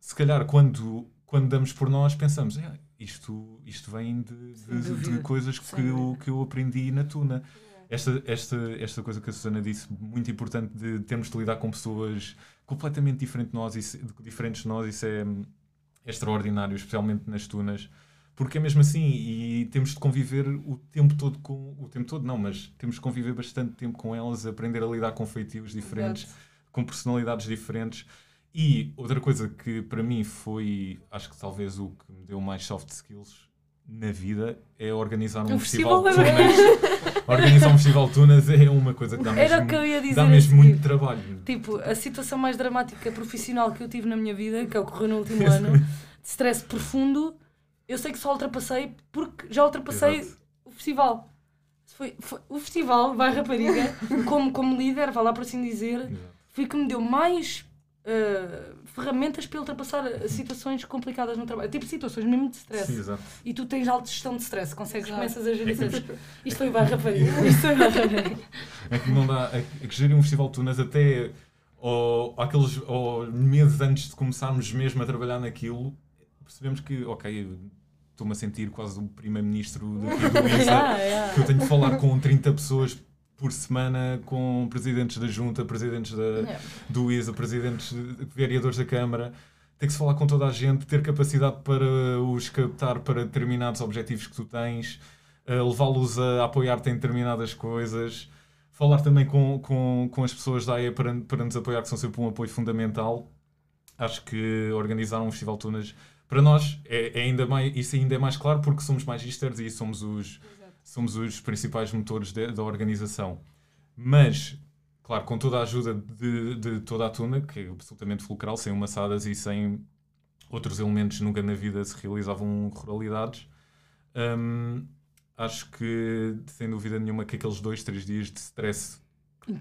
se calhar quando, quando damos por nós pensamos, "É, isto, isto vem de, de- de coisas que eu, que eu aprendi na Tuna. Esta, esta, esta coisa que a Susana disse, muito importante, de termos de lidar com pessoas completamente diferente de nós, isso, diferentes de nós, isso é hum, extraordinário, especialmente nas Tunas, porque é mesmo assim, e temos de conviver o tempo todo com. O tempo todo não, mas temos de conviver bastante tempo com elas, aprender a lidar com feitios diferentes, Exato. com personalidades diferentes. E outra coisa que para mim foi, acho que talvez o que me deu mais soft skills na vida é organizar um, Um festival, festival de é tunas. organizar um festival de tunas é uma coisa que dá Era o mesmo, que eu ia dizer. dá mesmo seguir. muito trabalho. Tipo, a situação mais dramática profissional que eu tive na minha vida, que ocorreu no último ano, de stress profundo, eu sei que só ultrapassei porque já ultrapassei Exato. o festival. Foi, foi- o festival, vai rapariga, como, como líder, vá lá por assim dizer, Exato. foi que me deu mais eh, ferramentas para ultrapassar situações complicadas no trabalho. Tipo situações mesmo de stress. Sim, exato. E tu tens autogestão de stress, consegues, Exato. começas a gerir. É que Isto foi vai rapariga. Isto foi vai rapariga. É que não dá. É que gerir um festival de tunas até ao, àqueles, ao meses antes de começarmos mesmo a trabalhar naquilo, percebemos que, ok, estou-me a sentir quase o primeiro-ministro daqui do ISA, Yeah, yeah. que eu tenho de falar com 30 pessoas por semana, com presidentes da junta, presidentes da, Yeah. do ISA, presidentes, de- vereadores da Câmara. Tem que se falar com toda a gente, ter capacidade para os captar para determinados objetivos que tu tens, eh, levá-los a apoiar-te em determinadas coisas, falar também com, com, com as pessoas da AE para, para nos apoiar, que são sempre um apoio fundamental. Acho que organizar um festival de tunas, para nós, é, é ainda mais, isso ainda é mais claro porque somos magisters e somos os, somos os principais motores de- da organização. Mas, claro, com toda a ajuda de, de toda a tuna, que é absolutamente fulcral, sem umaçadas e sem outros elementos nunca na vida se realizavam ruralidades, hum, acho que, sem dúvida nenhuma, que aqueles dois, três dias de stress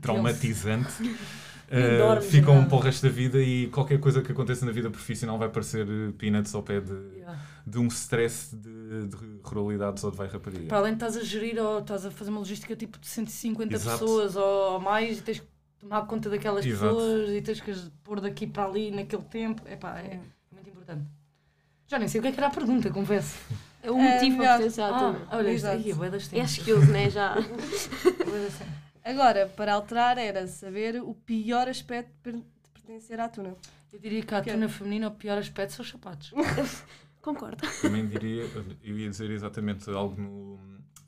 traumatizante uh, ficam nada. para o resto da vida e qualquer coisa que aconteça na vida profissional vai parecer uh, peanuts ao pé de, Yeah. de um stress de, de ruralidades ou de vai rapariga. Para além de estás a gerir ou estás a fazer uma logística tipo de 150 Exato. pessoas ou mais e tens que tomar conta daquelas Exato. pessoas e tens que as pôr daqui para ali naquele tempo. Epá, é muito importante. Já nem sei o que é que era a pergunta, confesso. É o É, motivo melhor. para pertencer à Ah, olha, isto aí, é das É skills, né? Já. Agora, para alterar, era saber o pior aspecto de per- de pertencer à tuna. Eu diria que a Que- tuna feminina o pior aspecto são os sapatos. Concordo. Também diria, eu ia dizer exatamente algo no,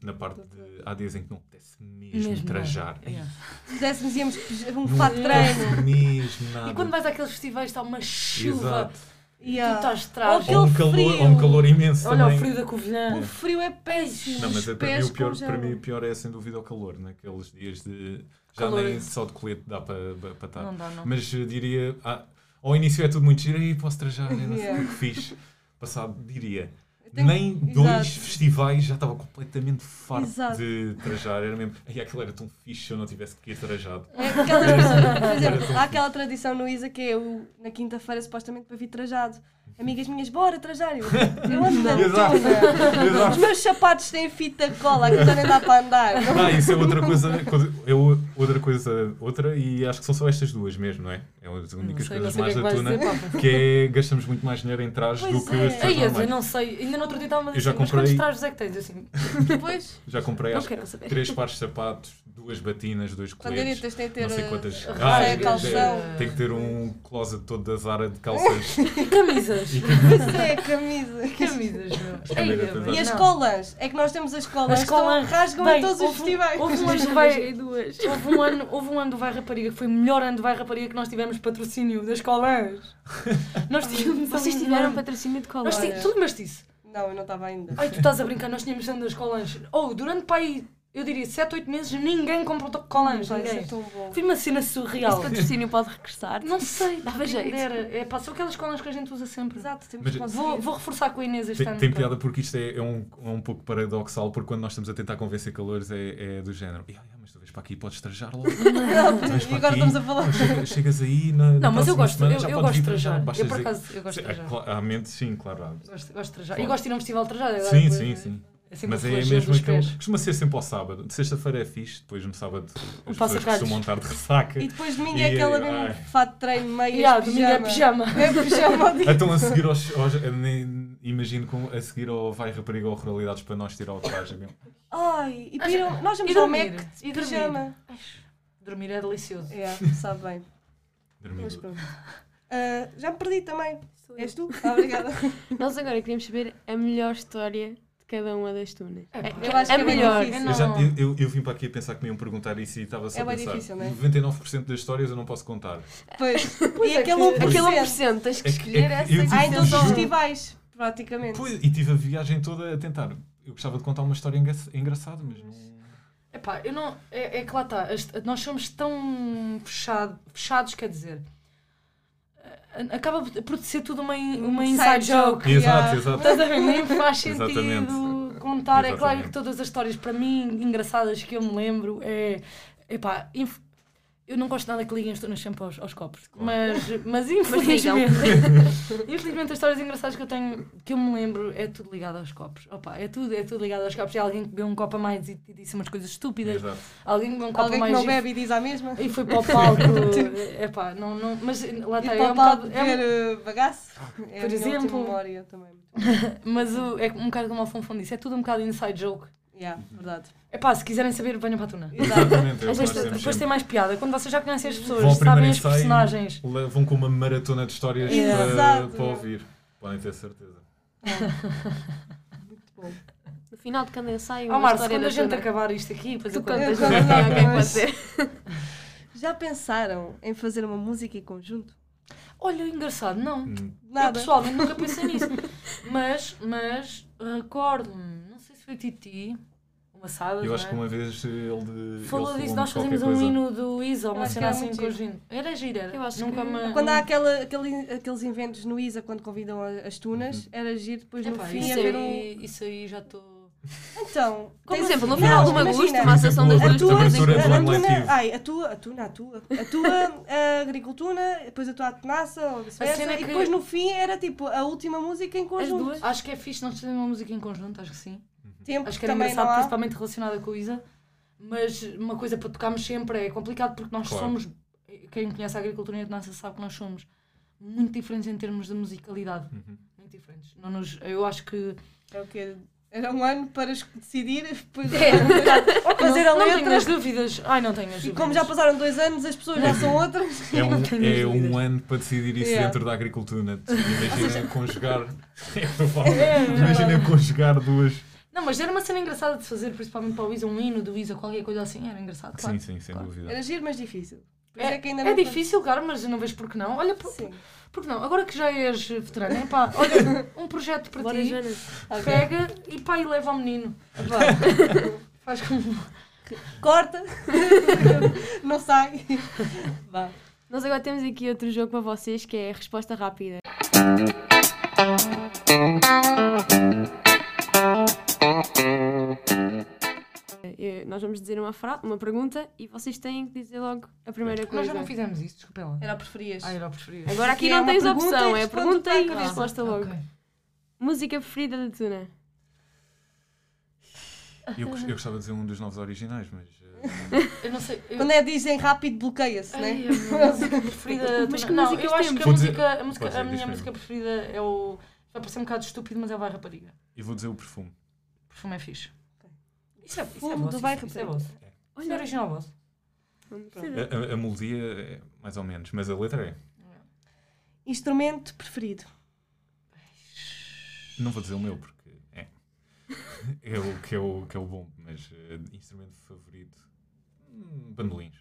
na parte de. Há dias em que não apetece mesmo, Mesmo trajar. nada. Yeah. Se pudéssemos, íamos um fato de treino. mesmo nada. E quando vais àqueles festivais está uma chuva Exato. E Yeah. tu estás de trás. Ou Ou um, aquele calor, frio. ou um calor imenso Olha também. o frio da Covilhã. O frio é péssimo. Não, mas é, para, mim, o pior, para mim o pior é sem dúvida o calor, naqueles dias de. Já Calor. nem só de colete dá para, para, estar. Não dá, não. Mas diria. ah, ao início é tudo muito giro, aí posso trajar, eu não sei Yeah. o que fiz. Passado, diria. Nem dois Exato. festivais já estava completamente farto Exato. de trajar. Era mesmo. Ai, aquilo era tão fixe se eu não tivesse que ir trajado. É aquela por exemplo, há aquela tradição no ISA que é o, na quinta-feira supostamente para vir trajado. Amigas minhas, bora trajar. Eu, eu ando na tuna. Os meus sapatos têm fita cola, que já nem dá para andar. Ah, isso é outra coisa, é outra coisa, outra, e acho que são só estas duas mesmo, não é? É uma das Não únicas sei, coisas o mais que é da que tuna, que é gastamos muito mais dinheiro em trajes Pois do que é. as pessoas Ei, eu não sei, ainda no outro dia estava a dizer, mas comprei- quantos trajes é que tens? Eu Assim, Depois, Já comprei acho, três pares de sapatos, duas batinas, dois coletes, têm de ter. não sei eh, quantas. Ah, é tem- calção. Tem que ter um closet todo da Zara de calças. e camisas. Pois é, camisa. camisas, meu. Ei. E as não. colãs? É que nós temos as colãs. As colãs. Então, rasgam Bem, em todos os festivais. houve um ano que vai-. Houve um, ano, houve um ano do Vai Rapariga que foi o melhor ano do Vai Rapariga que nós tivemos patrocínio das colãs. Nós tínhamos Vocês tiveram patrocínio de cola. Nós. Tu lembras disso? Não, eu não estava ainda. Ai, tu estás a brincar, nós tínhamos ano das colãs. Oh, durante pai. Eu diria 7, 8 meses, ninguém comprou colãs. Vai ser Ninguém. Foi uma cena Esse surreal. patrocínio pode regressar. Não sei, Dava jeito. É, pá, são aquelas colãs que a gente usa sempre. Exato, temos Mas-. Vou, vou reforçar com a Inês este Tem, ano. tem então. piada porque isto é, é um, é um pouco paradoxal, porque quando nós estamos a tentar convencer calores é, é do género. "Ya, ya, mas tu vês para aqui e podes trajar logo. E agora aqui, estamos a falar. chegas, chegas aí na. Não, mas eu gosto, semana, eu, eu gosto de trajar. Eu por acaso, eu gosto de Sim, é, trajar. cla- à mente, sim, claro. há- Gosto, gosto de trajar. Claro. E gosto de ir a um festival de trajar. Sim, sim, é- sim. É Mas um é mesmo aquele. pés. Costuma ser sempre ao sábado. De sexta-feira é fixe, depois no sábado as pessoas passa-calhos. costumam estar de ressaca. E depois domingo E- é aquela mesmo fato de treino, meias, Yeah, domingo é pijama. É pijama. Então a seguir aos. aos nem imagino como a seguir ao Vai Rapariga ou Realidades para nós tirar o traje mesmo. Ai, e piram, nós vamos E ao dormir? Mac E pijama. Dormir é delicioso. É, sabe bem. Dormir. Mas pronto. Ah, já me perdi também. Sou. És tu? Ah, obrigada. Nós agora queríamos saber a melhor história cada uma das tunas. É, É, eu acho a que é melhor. difícil. Eu, já, Não. eu, eu, eu vim para aqui a pensar que me iam perguntar isso e estava só É a pensar. difícil, não é? 99% das histórias eu não posso contar. Pois. Pois e é aquele que- 1%. Aquele 1% tens que É que- escolher é que essa Ah, então são- festivais, praticamente. Pois, e tive a viagem toda a tentar. Eu gostava de contar uma história engra- engraçada, mas não. Epá, eu não. É, é que lá está. Nós somos tão fechado, fechados, quer dizer. Acaba por ser tudo uma, uma inside joke. Exato, exato. Estás a ver? Nem faz Exatamente. sentido contar. É claro Exatamente. que todas as histórias, para mim, engraçadas que eu me lembro, é. Epá, inf- eu não gosto nada que liguem as tunas sempre aos, aos copos. Mas, mas infelizmente. infelizmente, as histórias engraçadas que eu tenho, que eu me lembro, é tudo ligado aos copos. Opa, é tudo, é tudo ligado aos copos. É alguém que bebeu um copo a mais e, e disse umas coisas estúpidas. Exato. Alguém que bebeu um copo Alguém a que mais não e- bebe e diz a mesma. e foi para o palco. Epá, não, não, mas lá está. É um bocado, é um- ver eh, bagaço. É Por exemplo. memória também. mas o, é um bocado como o Afonso disse, é tudo um bocado inside joke. Yeah, verdade. Epá, se quiserem saber, venham para a Tuna. Exatamente. é o que Depois, sempre. tem mais piada. Quando vocês já conhecem as pessoas, Vão sabem ensaio personagens. levam com uma maratona de histórias Exato. para, para ouvir. Podem ter certeza. Muito bom. No final de cada ensaio, Marcio, história quando a gente tuna. acabar isto aqui, depois Tu eu conto. contas Contas no já, é pode ser? Pensaram em fazer uma música em conjunto? Olha, engraçado, não. Hum, Eu Nada. pessoalmente nunca pensei nisso. Mas, mas, recordo-me, não sei se foi Titi, uma Sadas, Eu acho não que é? uma vez ele de. Falou ele disso, nós fazíamos um hino do Isa, uma cena era assim com giro. Era gira, era. Eu acho Nunca que- me... Quando há aquela, aquele, aqueles eventos no ISA, quando convidam as tunas, Uhum. era giro depois no Epá, fim isso, haver um. aí, isso aí já estou... Então, Por tens- exemplo, no Não, final de uma gosto, uma associação das duas letivo. ai, a tua, a tuna, a tua, a tua a agricultura, depois a tua tenaça, ou A cena vice-versa, é e depois no fim era tipo a última música em As conjunto. duas? Acho que é fixe nós fazermos uma música em conjunto, acho que sim. Tempo Acho que era também engraçado, principalmente relacionada com o Isa. Mas uma coisa para tocarmos sempre é complicado porque nós Claro. somos, quem conhece a agricultura e a tenaça sabe que nós somos muito diferentes em termos de musicalidade. Uhum. Muito diferentes. Não nos, eu acho que. É o quê? Era um ano para decidir, depois É, fazer não, a não tenho as letra. dúvidas. Ai, não tenho as E dúvidas. como já passaram dois anos, as pessoas já são outras. É um, é um ano para decidir isso Yeah. dentro da agricultura. Imagina conjugar. É. É, é Imagina conjugar duas. Não, mas era uma cena engraçada de fazer, principalmente para o Isa, um hino do Isa, qualquer coisa assim. Era engraçado, claro. Sim, sim, sem claro. dúvida. Era giro, mas difícil. É, é que ainda é difícil, claro, mas não vejo porque não. Olha, por, Sim. porque não? Agora que já és veterana, pá, olha, um projeto para Bora, ti. Pega e pá, e leva ao menino. Vá. Faz como. Corta. não sai. Vá. Nós agora temos aqui outro jogo para vocês que é a resposta rápida. Nós vamos dizer uma, fra uma pergunta e vocês têm que dizer logo a primeira Nós coisa. já não fizemos isso, desculpa lá. Era o preferias. Ah, era o preferido. Agora aqui é não uma tens opção, e é pergunta a e cabeça. resposta logo. Ok. Música preferida da Tuna? Eu, eu gostava de dizer um dos novos originais, mas. eh, Eu não sei. Eu... Quando é dizem rápido, bloqueia-se, Ai, né? a música preferida. Mas que não, músicas eu acho que a dizer- música, a, música, a minha música preferida é o. Vai parecer um bocado estúpido, mas é o Vai Rapariga. Eu vou dizer o perfume. O perfume é fixe. Isso é, isso é Perfume vosso, do Vai isso, isso é vosso. Isso é original vosso. Vamos Pronto. ver. A, a- a melodia é mais ou menos, mas a letra é. Instrumento preferido. Não vou dizer o meu porque é. É o que é o, que é o bom, mas eh, instrumento favorito. hum, Bandolins.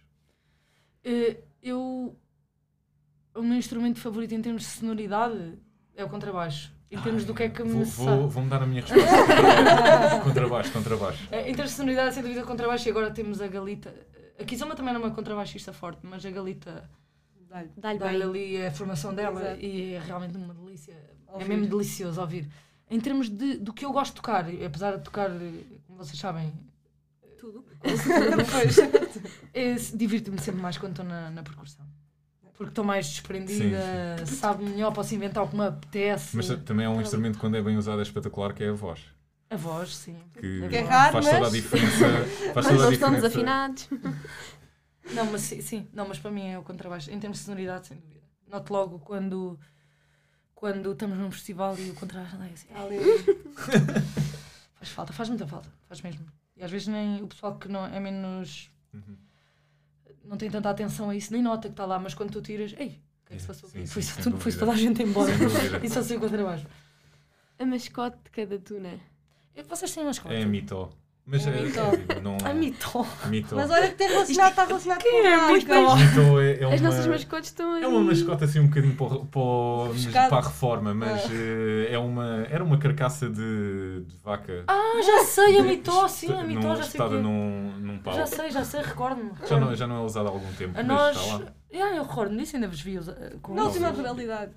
Eh, Eu. O meu instrumento favorito em termos de sonoridade é o contrabaixo. Em termos do que é que Vou, me vou, sabe. vou mudar a minha resposta. contrabaixo, contrabaixo. É, Em termos de sonoridade, sem dúvida, contrabaixo. E agora temos a Galita. A Kizoma também não é uma contrabaixista forte, mas a Galita Dá-lhe. Dá-lhe bem. ali a formação dela Exato. e é realmente uma delícia. Ouvir. É mesmo delicioso ouvir. Em termos de, do que eu gosto de tocar, apesar de tocar, como vocês sabem, Tudo. É, divirto-me sempre mais quando estou na, na percussão. Porque estou mais desprendida, sabe melhor, posso inventar o que me apetece. Mas também é um instrumento, quando é bem usado, é espetacular, que é a voz. A voz, sim. Que, Que é raro, faz toda a mas- diferença. Faz Mas toda a eles estão diferença. desafinados. Não, mas sim, sim, não, mas para mim é o contrabaixo. Em termos de sonoridade, sem dúvida. Noto logo quando, quando estamos num festival e o contrabaixo anda aí assim. Ali. Faz falta, faz muita falta, faz mesmo. E às vezes nem o pessoal que não é menos. Uhum. Não tem tanta atenção a isso, nem nota que está lá, mas quando tu tiras, ei, o que é que se passou Sim, aqui? sim, foi-se dúvida. toda a gente embora. E só sei o contrabaixo. A mascote de cada tuna. Vocês têm umas É a Mito. Mas É é, Mito. é, não, A Mito. Mito. Mas olha que tem relacionado, está relacionado com é a bom. Mito é, é As uma, nossas mascotes estão aí. é uma mascota assim um bocadinho para, para, para a reforma, mas Ah. eh, é uma, era uma carcaça de, de vaca. Ah, já sei, a Mito, sim, a Mito, já sei quê. num, num pau. Já sei, já sei, recordo-me. Já não, já não é usada há algum tempo, A nós. está lá. Yeah, eu recordo-me disso, ainda vos vi usar- com Na última realidade.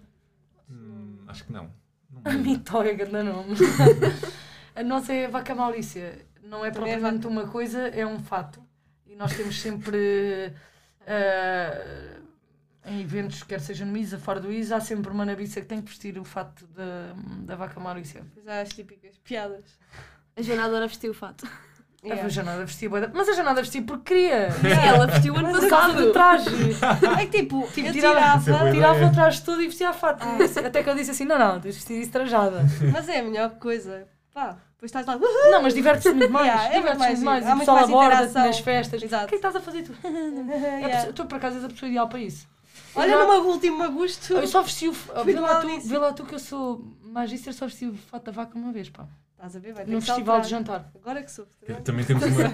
Hum, acho que não. Não A. Mito é grande nome. a nossa é a vaca Maurícia. Não é Também é propriamente uma coisa, é um fato. E nós temos sempre. ah, em eventos, quer seja no ISA, fora do ISA, há sempre uma nabiça que tem que vestir o fato da, da vaca Maurícia. Pois há as típicas piadas. A Joana adora vestir o fato. Yeah. A Janada vestia da- Mas a Janada vestia porque queria. Ela vestiu ano passado. traje. É que tipo, Tipo, eu tirava- é tirava, o traje todo e vestia a fato. Até que eu disse assim: não, não, tens de vestir isso trajada. mas é a melhor coisa. Pá, depois estás lá. Não, mas diverte-se muito mais. Yeah, é muito diverte-se mais muito mais. Há E o pessoal aborda-te nas festas. O Exato. que é que estás a fazer tu? É a Yeah. Tu, por acaso, és a pessoa ideal para isso. Olha, Eu já- numa última gosto. Eu só vesti o. Vê lá, tu, vê lá tu que eu sou magíster, só vesti o fato da vaca uma vez, pá. Estás a ver? Vai ter Num festival saltar. de jantar. Agora que sou. Também temos uma,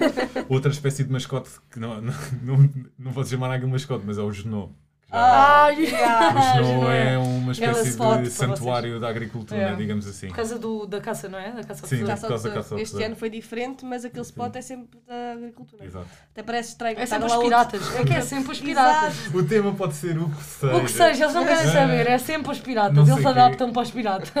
outra espécie de mascote que não, não, não, não pode chamar aquilo mascote, mas é o Genô. Ah, Ah, yeah. O Genô Genô é uma espécie de santuário da agricultura, É. digamos assim. Por causa do, da caça, não é? Da caça Sim. Já por causa da que caça ao este tesouro. ano foi diferente, mas aquele spot é sempre da agricultura. Exato. Até parece estranho. É sempre os outro- piratas. É que é sempre os piratas. Exato. O tema pode ser o que seja. O que seja, eles não querem É. saber, é sempre os piratas. Não Eles adaptam para os piratas.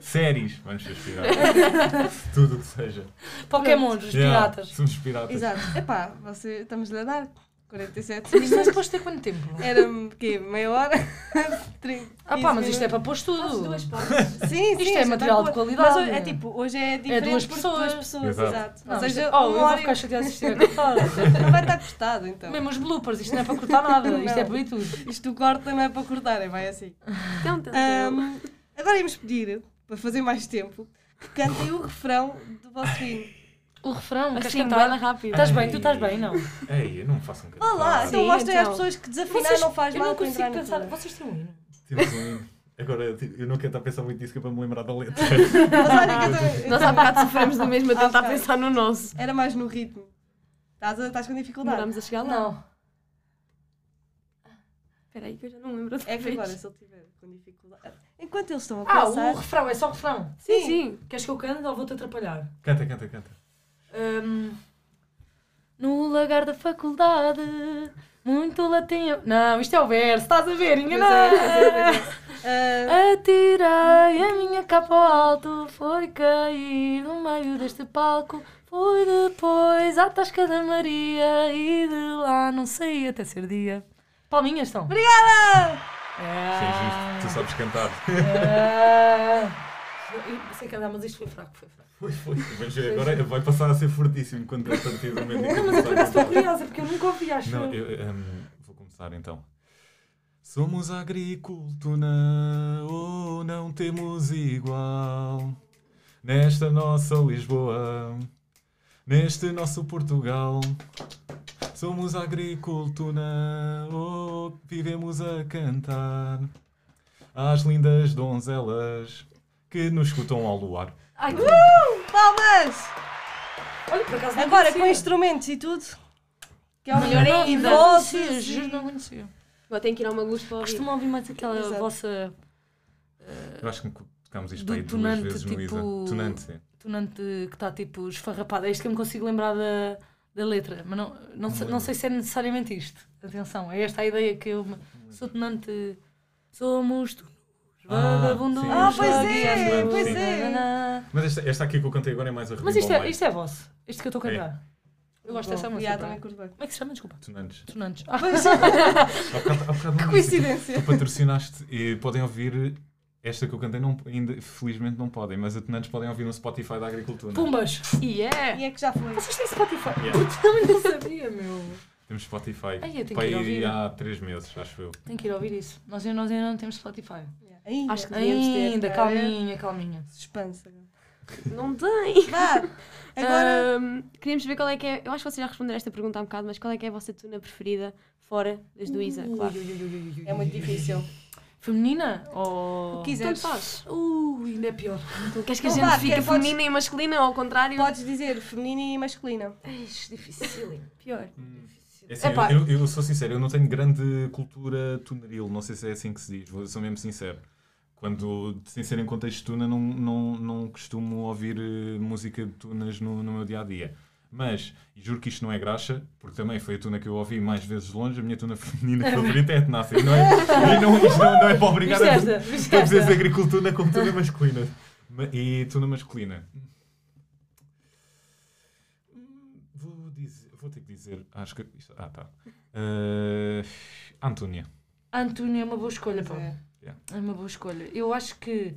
Séries, vamos ser piratas. Tudo o que seja. Pokémons, os Yeah, piratas. Somos piratas. Exato. Epá, você, estamos-lhe a dar 47 Isto não minutos. se pôs ter quanto tempo? Era-me, quê? Meia hora? 30, Ah pá, 15 mas isto é para pôr tudo. duas partes. Sim, sim. Isto é material de qualidade. Mas hoje- é tipo, hoje é diferente duas porque pessoas. duas pessoas, Exato. Não, Ou isto- seja, oh, eu vou ficar chateada se isto estiver cortado. não vai estar cortado, então. Mesmo os bloopers, isto não é para cortar nada, isto é para ir tudo. Isto corta não é para cortar, é vai assim. Então, então. Agora íamos pedir, para fazer mais tempo, que cantem o refrão do vosso hino. O refrão, queres assim, cantar? bem rápido. Estás bem? Tu estás bem, não? Ei, eu não me façam cantar. Vá lá, então Sim, mostrem às então. pessoas que desafinar não faz eu mal não para consigo no pensar. Vocês têm um hino? Temos um hino. Agora, tipo, eu não quero estar a pensar muito nisso que é para me lembrar da letra. Mas olha que eu também- Nós há bocado sofremos do mesmo a tentar ok. pensar no nosso. Era mais no ritmo. Estás, a- estás com dificuldade? Demoramos a chegar lá. Não. Espera aí que eu já não lembro outra É que vez. agora, se ele tiver com dificuldade. Enquanto eles estão a Ah, pensar. o refrão, é só o refrão. Sim, sim. Queres que eu cante ou vou-te atrapalhar? Canta, canta, canta. Hum, no lagar da faculdade, muito latim. Não, isto é o verso, estás a ver? É, é, é. Ah, Atirei a minha capa ao alto, foi cair no meio deste palco. Fui depois à Tasca da Maria e de lá não saí até ser dia. Palminhas estão. Obrigada! É justo. Tu sabes cantar. É. Eu sei cantar, mas isto foi fraco, foi fraco. Foi, foi. Mas agora vai passar a ser fortíssimo quando a partir do momento em que Não, mas estou curiosa, porque eu nunca ouvi, acho. Não, eu, hum, vou começar então. Somos agricultura ou não temos igual nesta nossa Lisboa, neste nosso Portugal. Somos agricultura ou vivemos a cantar às lindas donzelas que nos escutam ao luar. Ai, que... Palmas! Olha, por acaso não Agora com instrumentos e tudo. Que é o Melhor melhor ainda. Não Vozes conhecia, e- juro, não conhecia. Vou ter que ir ao meu gosto para ouvir. Costumo ouvir mais aquela Exato. vossa. Eu acho que Tocámos isto aí duas tonante, vezes tipo- Tonante, sim. tonante que está tipo esfarrapada. É isto que eu me consigo lembrar da, da letra, mas não, não, sei, não sei se é necessariamente isto. Atenção, é esta a ideia que eu. Sou tonante. Somos tu. Ah, Vagabundos. sim, Ah, pois é, pois é. Mas esta, esta aqui que eu cantei agora é mais a Mas isto é, isto é vosso. Isto que eu estou a É. cantar. Eu gosto dessa música. yeah. Como é que se chama? Desculpa. Tonantes. Tonantes. Ah, Pois, Há bocado, há bocado que coincidência. Tu patrocinaste e podem ouvir esta que eu cantei, não, ainda, felizmente não podem, mas a Tonantes podem ouvir no Spotify da Agricultura. pumbas! Yeah! E é que já foi. Vocês têm Spotify? Yeah. Eu também não sabia, meu. Temos Spotify. Ai, eu tenho que Pai, ir ouvir. há três meses, acho eu. Tenho que ir ouvir isso. Nós, nós ainda não temos Spotify. Ainda. Acho que devíamos ter. Ainda, cara. calminha, calminha. Suspense. Não tem! Vá. Agora. Ahm, queríamos ver qual é que é. Eu acho que vocês já responderam esta pergunta há um bocado, mas qual é que é a vossa tuna preferida fora das do Isa? Claro. É muito difícil. Feminina? Ou. O que quiseres. Tanto faz. Uh, ainda é pior. Tu queres que a Então gente vá, fique quer- podes- feminina e masculina ou ao contrário? Podes dizer feminina e masculina. Eish, difícil. Pior. É assim, Epá. eu, eu sou sincero, eu não tenho grande cultura tunaril, não sei se é assim que se diz, vou, sou mesmo sincero. Quando, sem ser em contexto tuna, não, não, não costumo ouvir eh, música de tunas no, no meu dia a dia. Mas, e juro que isto não é graxa, porque também foi a tuna que eu ouvi mais vezes de longe, a minha tuna feminina favorita é a Tenácia. E não é, e não, isto não, não é para obrigar Viste a, esta? Viste para dizer agricultura como tuna masculina. Ma- E tuna masculina. Vou, dizer, vou ter que dizer. Acho que. isto- ah, tá. Uh, Antúnia. Antônio é uma boa escolha, pá. É. É uma boa escolha. Eu acho que,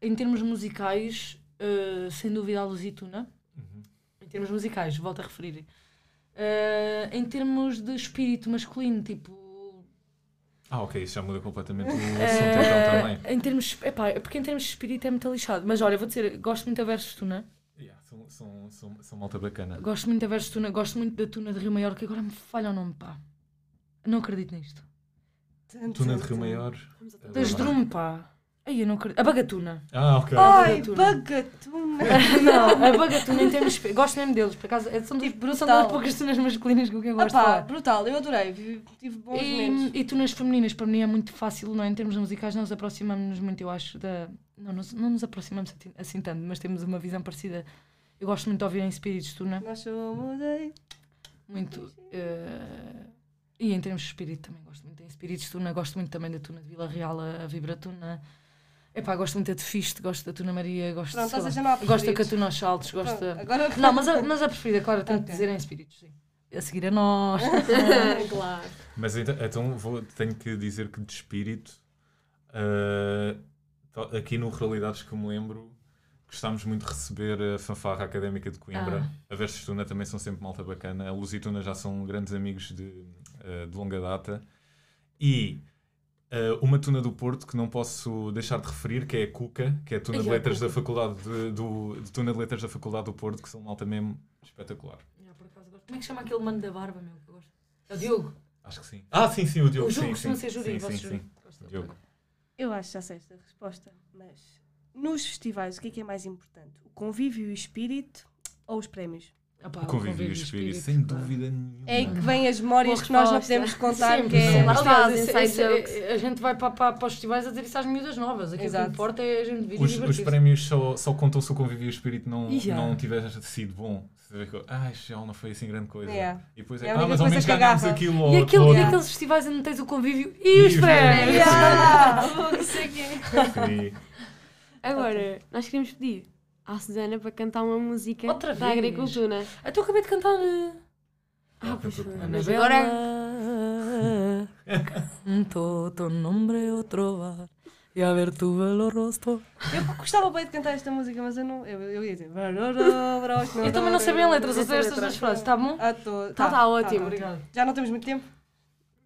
em termos musicais, eh, sem dúvida a Lusituna. Uhum. Em termos musicais, volto a referir. Eh, em termos de espírito masculino, tipo. Ah, ok, isso já muda completamente o assunto eh, então também. em termos. Epá, é porque em termos de espírito é muito lixado. Mas olha, vou dizer, gosto muito da Versus Tuna. Yeah, são, são, são, são malta bacana. Gosto muito da Versus Tuna. Gosto muito da Tuna de Rio Maior, que agora me falha o nome, pá. Não acredito nisto. Tuna de Rio Maior. Das. Drum, pá. Ai, eu não acredito. A Bagatuna. Ah, ok. Ai, Bagatuna. bagatuna. Não, a Bagatuna em termos. Gosto mesmo deles, por acaso. é- São, duas, Tipo, são brutal. duas poucas tunas masculinas quem eu gosto de pá, falar. brutal, eu adorei. Tive bons momentos. E, e tunas femininas, para mim é muito fácil, não é? Em termos musicais, nós aproximamos-nos muito, eu acho, da. Não, não, não nos aproximamos assim- assim tanto, mas temos uma visão parecida. Eu gosto muito de ouvir em espíritos tuna, Nós somos aí. muito. eh, e em termos de espírito também gosto muito espíritos tuna, gosto muito também da tuna de Vila Real, a, a Vibra Tuna. Epá, gosto muito da de Fichte, gosto da Tuna Maria, gosto, Pronto, ou lá, gosto da. Catuna aos Saltos, gosto Pronto, da... Agora Não, mas a, mas a preferida, claro, tenho que Ok. dizer em espíritos, sim. A seguir a nós. claro. Mas então, então vou, tenho que dizer que de espírito, ah, to- aqui no Realidades que me lembro, gostámos muito de receber a fanfarra académica de Coimbra. A Versus Tuna também são sempre malta bacana. A Luz e Tuna já são grandes amigos de, ah, de longa data. E ah, uma tuna do Porto que não posso deixar de referir, que é a Cuca, que é a tuna de a letras da Faculdade de, do, de tuna de letras da Faculdade do Porto, que são malta mesmo espetacular. Já, por acaso gosto. Como é que chama aquele mano da barba, meu? que eu gosto? É o Diogo. Acho que sim. Ah, sim, sim, o Diogo. o Diogo costuma ser júri. sim, sim, júri. sim. Diogo. Eu acho que já sei esta resposta, mas nos festivais o que é que é mais importante? O convívio e o espírito ou os prémios? Pá, O convívio e o espírito, sem pá. dúvida nenhuma. É aí que vêm as memórias Boa que nós não podemos contar, Sempre, que é... sempre. Lá está, esse- jokes. a gente vai para, para, para os festivais a dizer isso às miúdas novas. Aquilo Exato. que importa é a gente vir Os, os prémios só, só contam se o convívio e o espírito não, Yeah. não tiver sido bom. Se vê que, ah, isto já não foi assim grande coisa. Yeah. E depois É é, ah, mas ao menos ganhámos aquilo. E, aquele, e Yeah. aqueles festivais onde tens o convívio e, os os prémios. é é. Agora, nós queríamos pedir à Susana para cantar uma música Outra da vez? agricultura. Então eu acabei de cantar. eh, Ah, pois cantou foi. Mas Anabela, agora. Canto tu nombre otro bar e a ver tu belo rosto. Eu gostava bem de cantar esta música, mas eu não. Eu, eu ia dizer. Eu também não sei bem a letra, só sei estas duas frases, está bom? Ah, tô, Tá, tá ótimo. Obrigado. Já não temos muito tempo?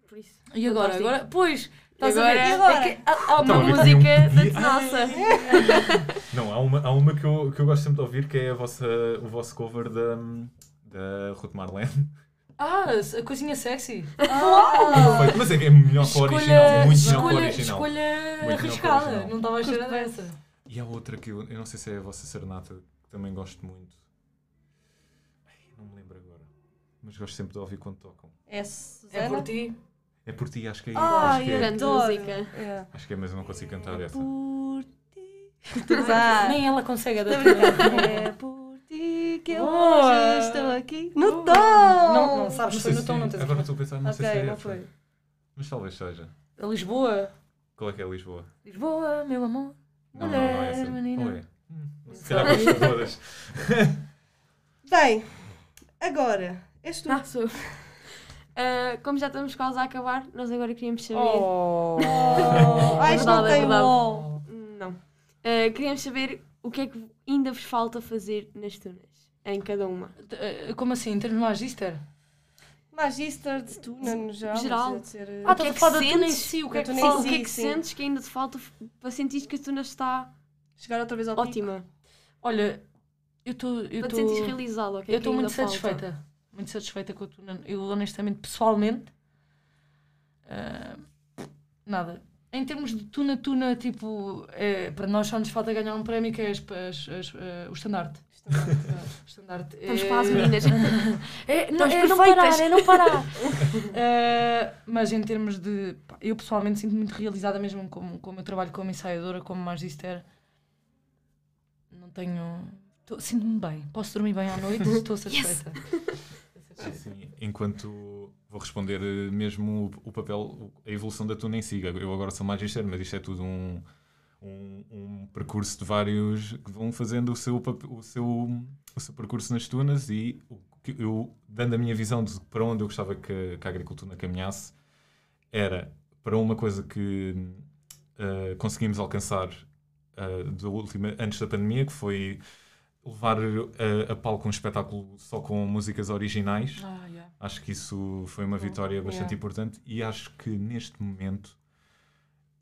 Por isso. E agora? Fantástico. agora pois, estás a agora? ver? Agora? É que há, há uma Então, música. havia um da nossa. Não, há uma, há uma que, eu, que eu gosto sempre de ouvir, que é a vossa, o vosso cover da, da Ruth Marlene. Ah, a coisinha sexy. Ah! Perfeito, Mas é que é melhor que o original, muito melhor que o escolha, original. escolha melhor que o arriscada. original. Não estava a bem. dessa. E há outra que eu, eu não sei se é a vossa serenata, que também gosto muito. Ai, não me lembro agora. Mas gosto sempre de ouvir quando tocam. É É por ti. É por ti, acho que é. Ai, acho, que é música. É. acho que é, mas eu não consigo cantar essa. Por ti. Nem ela consegue adaptar. É por ti que eu hoje estou aqui no Boa. tom. Não, não sabes, Não foi no tom, não tens Agora estou a pensar, não sei se Ok, é não essa. foi. Mas talvez seja. A Lisboa. Qual é que é Lisboa? Lisboa, meu amor. Não, não, não é Mulher, essa. menina. Qual é? Hum, Se calhar todas. Bem, agora, és tu. Ah, sou eu. Ah, como já estamos quase a acabar, nós agora queríamos saber. Oh. Ah, isto não é tem. LOL. Não. Ah, queríamos saber o que é que ainda vos falta fazer nas tunas, em cada uma. Eh, Como assim? Em termos de Magister? Magister de tuna no geral. Geral. ser, Ah, O que é estás a que falar da tuna em sentes? si. O que é que fala? o que é que sentes que ainda te falta para sentir que a tuna está chegar outra vez ao pico. ótima? Olha, eu estou... Eu Para te estou o que é eu estou muito falta? Muito satisfeita com a tuna. Eu, honestamente, pessoalmente... ah, nada. Em termos de tuna-tuna, tipo... É, para nós só nos falta ganhar um prémio que é as, as- as- ah, o estandarte. O estandarte. Estamos É- quase, meninas. É, não, Estamos é não parar, é não parar. Eh, mas em termos de. pá, eu pessoalmente sinto muito realizada mesmo com, com o meu trabalho como ensaiadora, como magister. Não tenho. Sinto-me bem. Posso dormir bem à noite, estou satisfeita. Sim, sim. Enquanto vou responder mesmo o, papel, a evolução da tuna em si. Eu agora sou magister, mas isto é tudo um, um, um percurso de vários que vão fazendo o seu, o seu, o seu percurso nas tunas e eu, dando a minha visão de para onde eu gostava que, que a agricultura caminhasse, era para uma coisa que eh, conseguimos alcançar eh, da antes da pandemia, que foi levar eh, a palco um espetáculo só com músicas originais. Ah, yeah. Acho que isso foi uma vitória bastante Yeah. importante e acho que neste momento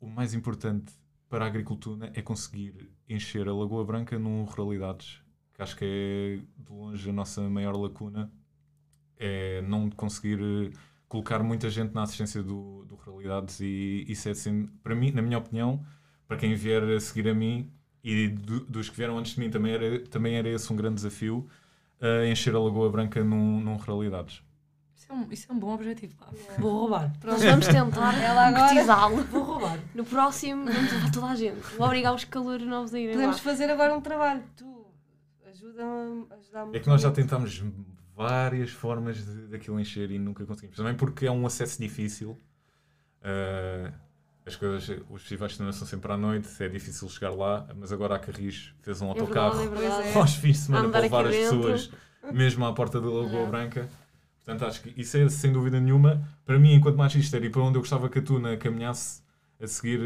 o mais importante para a agricultura é conseguir encher a Lagoa Branca num ruralidades, que acho que é de longe a nossa maior lacuna, é não conseguir eh, colocar muita gente na assistência do, do ruralidades e isso é assim, para mim, na minha opinião, para quem vier a seguir a mim e do- dos que vieram antes de mim também era, também era esse um grande desafio, eh, encher a Lagoa Branca num, num ruralidades. Isso, é um, isso é um bom objetivo. pá. Vou roubar. Nós vamos tentar Ela agora- concretizá-lo. Vou roubar. No próximo, vamos levar toda a gente. Vou obrigar os calores novos a irem lá. Podemos fazer agora um trabalho. Tu ajuda-me ajuda É que nós já tentámos várias formas de, daquilo encher e nunca conseguimos. Também porque é um acesso difícil. Uh, as coisas, os festivais de cinema são sempre à noite, é difícil chegar lá, mas agora a Carris fez um É autocarro verdade, é verdade. É. aos fins de semana para levar as dentro. pessoas mesmo à porta da Lagoa Yeah. Branca. Portanto, acho que isso é sem dúvida nenhuma, para mim, enquanto magister e para onde eu gostava que a Tuna caminhasse a seguir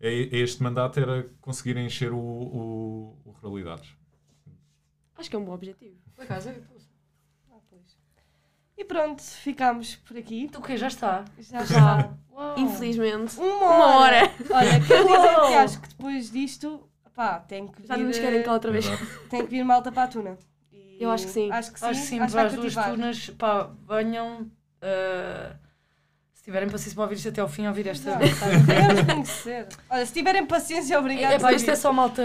eh, a, a este mandato, era conseguir encher o, o, o Ruralidades. Acho que é um bom objetivo. Por acaso, é-. E pronto, ficamos por aqui. o que já está. Já Já. está. Infelizmente. Uma Uma hora. Olha, quero dizer que acho que depois disto, pá, tem que vir, Já não nos querem cá outra vez. Exato. tem que vir malta para a tuna. E Eu acho que sim. Acho que sim. Acho que sim, acho para as duas turnas, pá, venham. ah, se tiverem paciência para ouvir isto até ao fim, ouvir esta. Queremos conhecer. Olha, se tiverem paciência, obrigado. É, pá, isto é só malta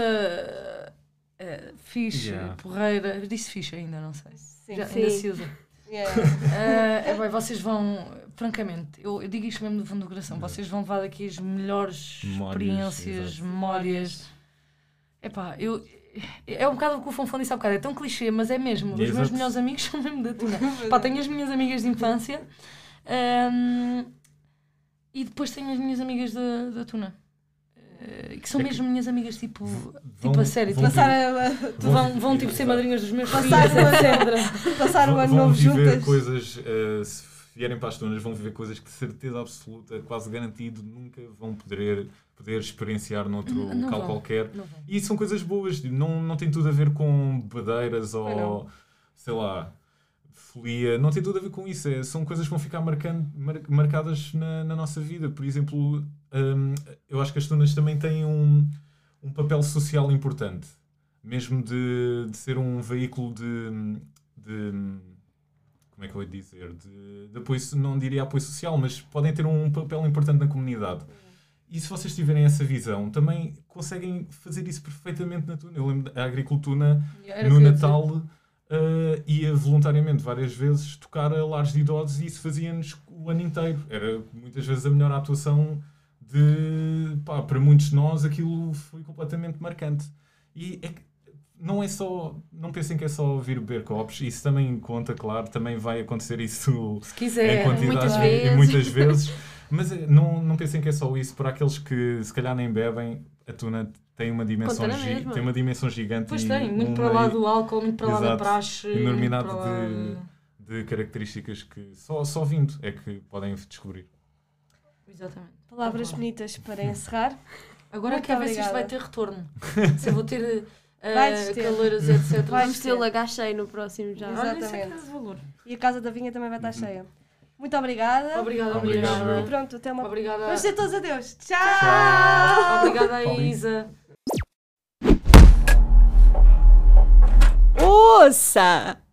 uh, fixe, Yeah. porreira. Disse fixe ainda, não sei. Sim, Já, sim. ainda se usa. Yeah. Uh, é, bem, vocês vão, francamente, eu, eu digo isto mesmo do fundo do coração, Yeah. vocês vão levar daqui as melhores Memórias, experiências, exato. memórias. Epá, eu. É um bocado o que o Fonfon disse há bocado, é tão clichê, mas é mesmo. Os meus melhores amigos são mesmo da Tuna. Pá, tenho as minhas amigas de infância ahm, e depois tenho as minhas amigas da, da Tuna. Que são É que- mesmo minhas amigas, tipo, Vão- tipo a sério. vão Tipo, Passar, a, vão, vão tipo ser madrinhas dos meus filhos, etc. passar o vão, ano vão novo viver juntas. coisas, eh, se vierem para as tunas, vão viver coisas que de certeza absoluta, quase garantido, nunca vão poder, poder experienciar noutro Não- não local vão. qualquer. Não vão. E são coisas boas, não, não tem tudo a ver com badeiras ou, sei lá, folia, não tem tudo a ver com isso. É, são coisas que vão ficar marcando, mar- marcadas na, na nossa vida. Por exemplo, hum, eu acho que as tunas também têm um, um papel social importante, mesmo de, de ser um veículo de, de como é que eu ia dizer, de, de apoio, não diria apoio social, mas podem ter um papel importante na comunidade. E se vocês tiverem essa visão, também conseguem fazer isso perfeitamente na Tuna. Eu lembro da agricultura no. Natal eh, ia voluntariamente várias vezes tocar a lares de idosos e isso fazia-nos o ano inteiro. Era muitas vezes a melhor atuação de, pá, para muitos de nós aquilo foi completamente marcante. E é que não é só, não pensem que é só vir beber copos, isso também conta, claro, também vai acontecer isso Se em quiser. quantidade muitas e- muitas vezes. Mas eh, não, não pensem que é só isso. Para aqueles que se calhar nem bebem, a tuna tem uma dimensão, tem uma dimensão gigante Pois e tem, muito para lá do álcool, muito para lá da praxe. enormidade lá de, de características que só, só vindo é que podem descobrir. Exatamente. Palavras bonitas para encerrar. Agora Muito quero ver se isto vai ter retorno. se eu vou ter uh, ter. caleiras, etc. Vamos ter o lagar cheio no próximo já. Olha, é é Exatamente. de valor. E a Casa da Vinha também vai estar cheia. Muito obrigada. Obrigada, obrigada. E pronto, até uma Obrigada. Vamos dizer todos adeus. Tchau! Tchau. Obrigada, Isa. Ouça!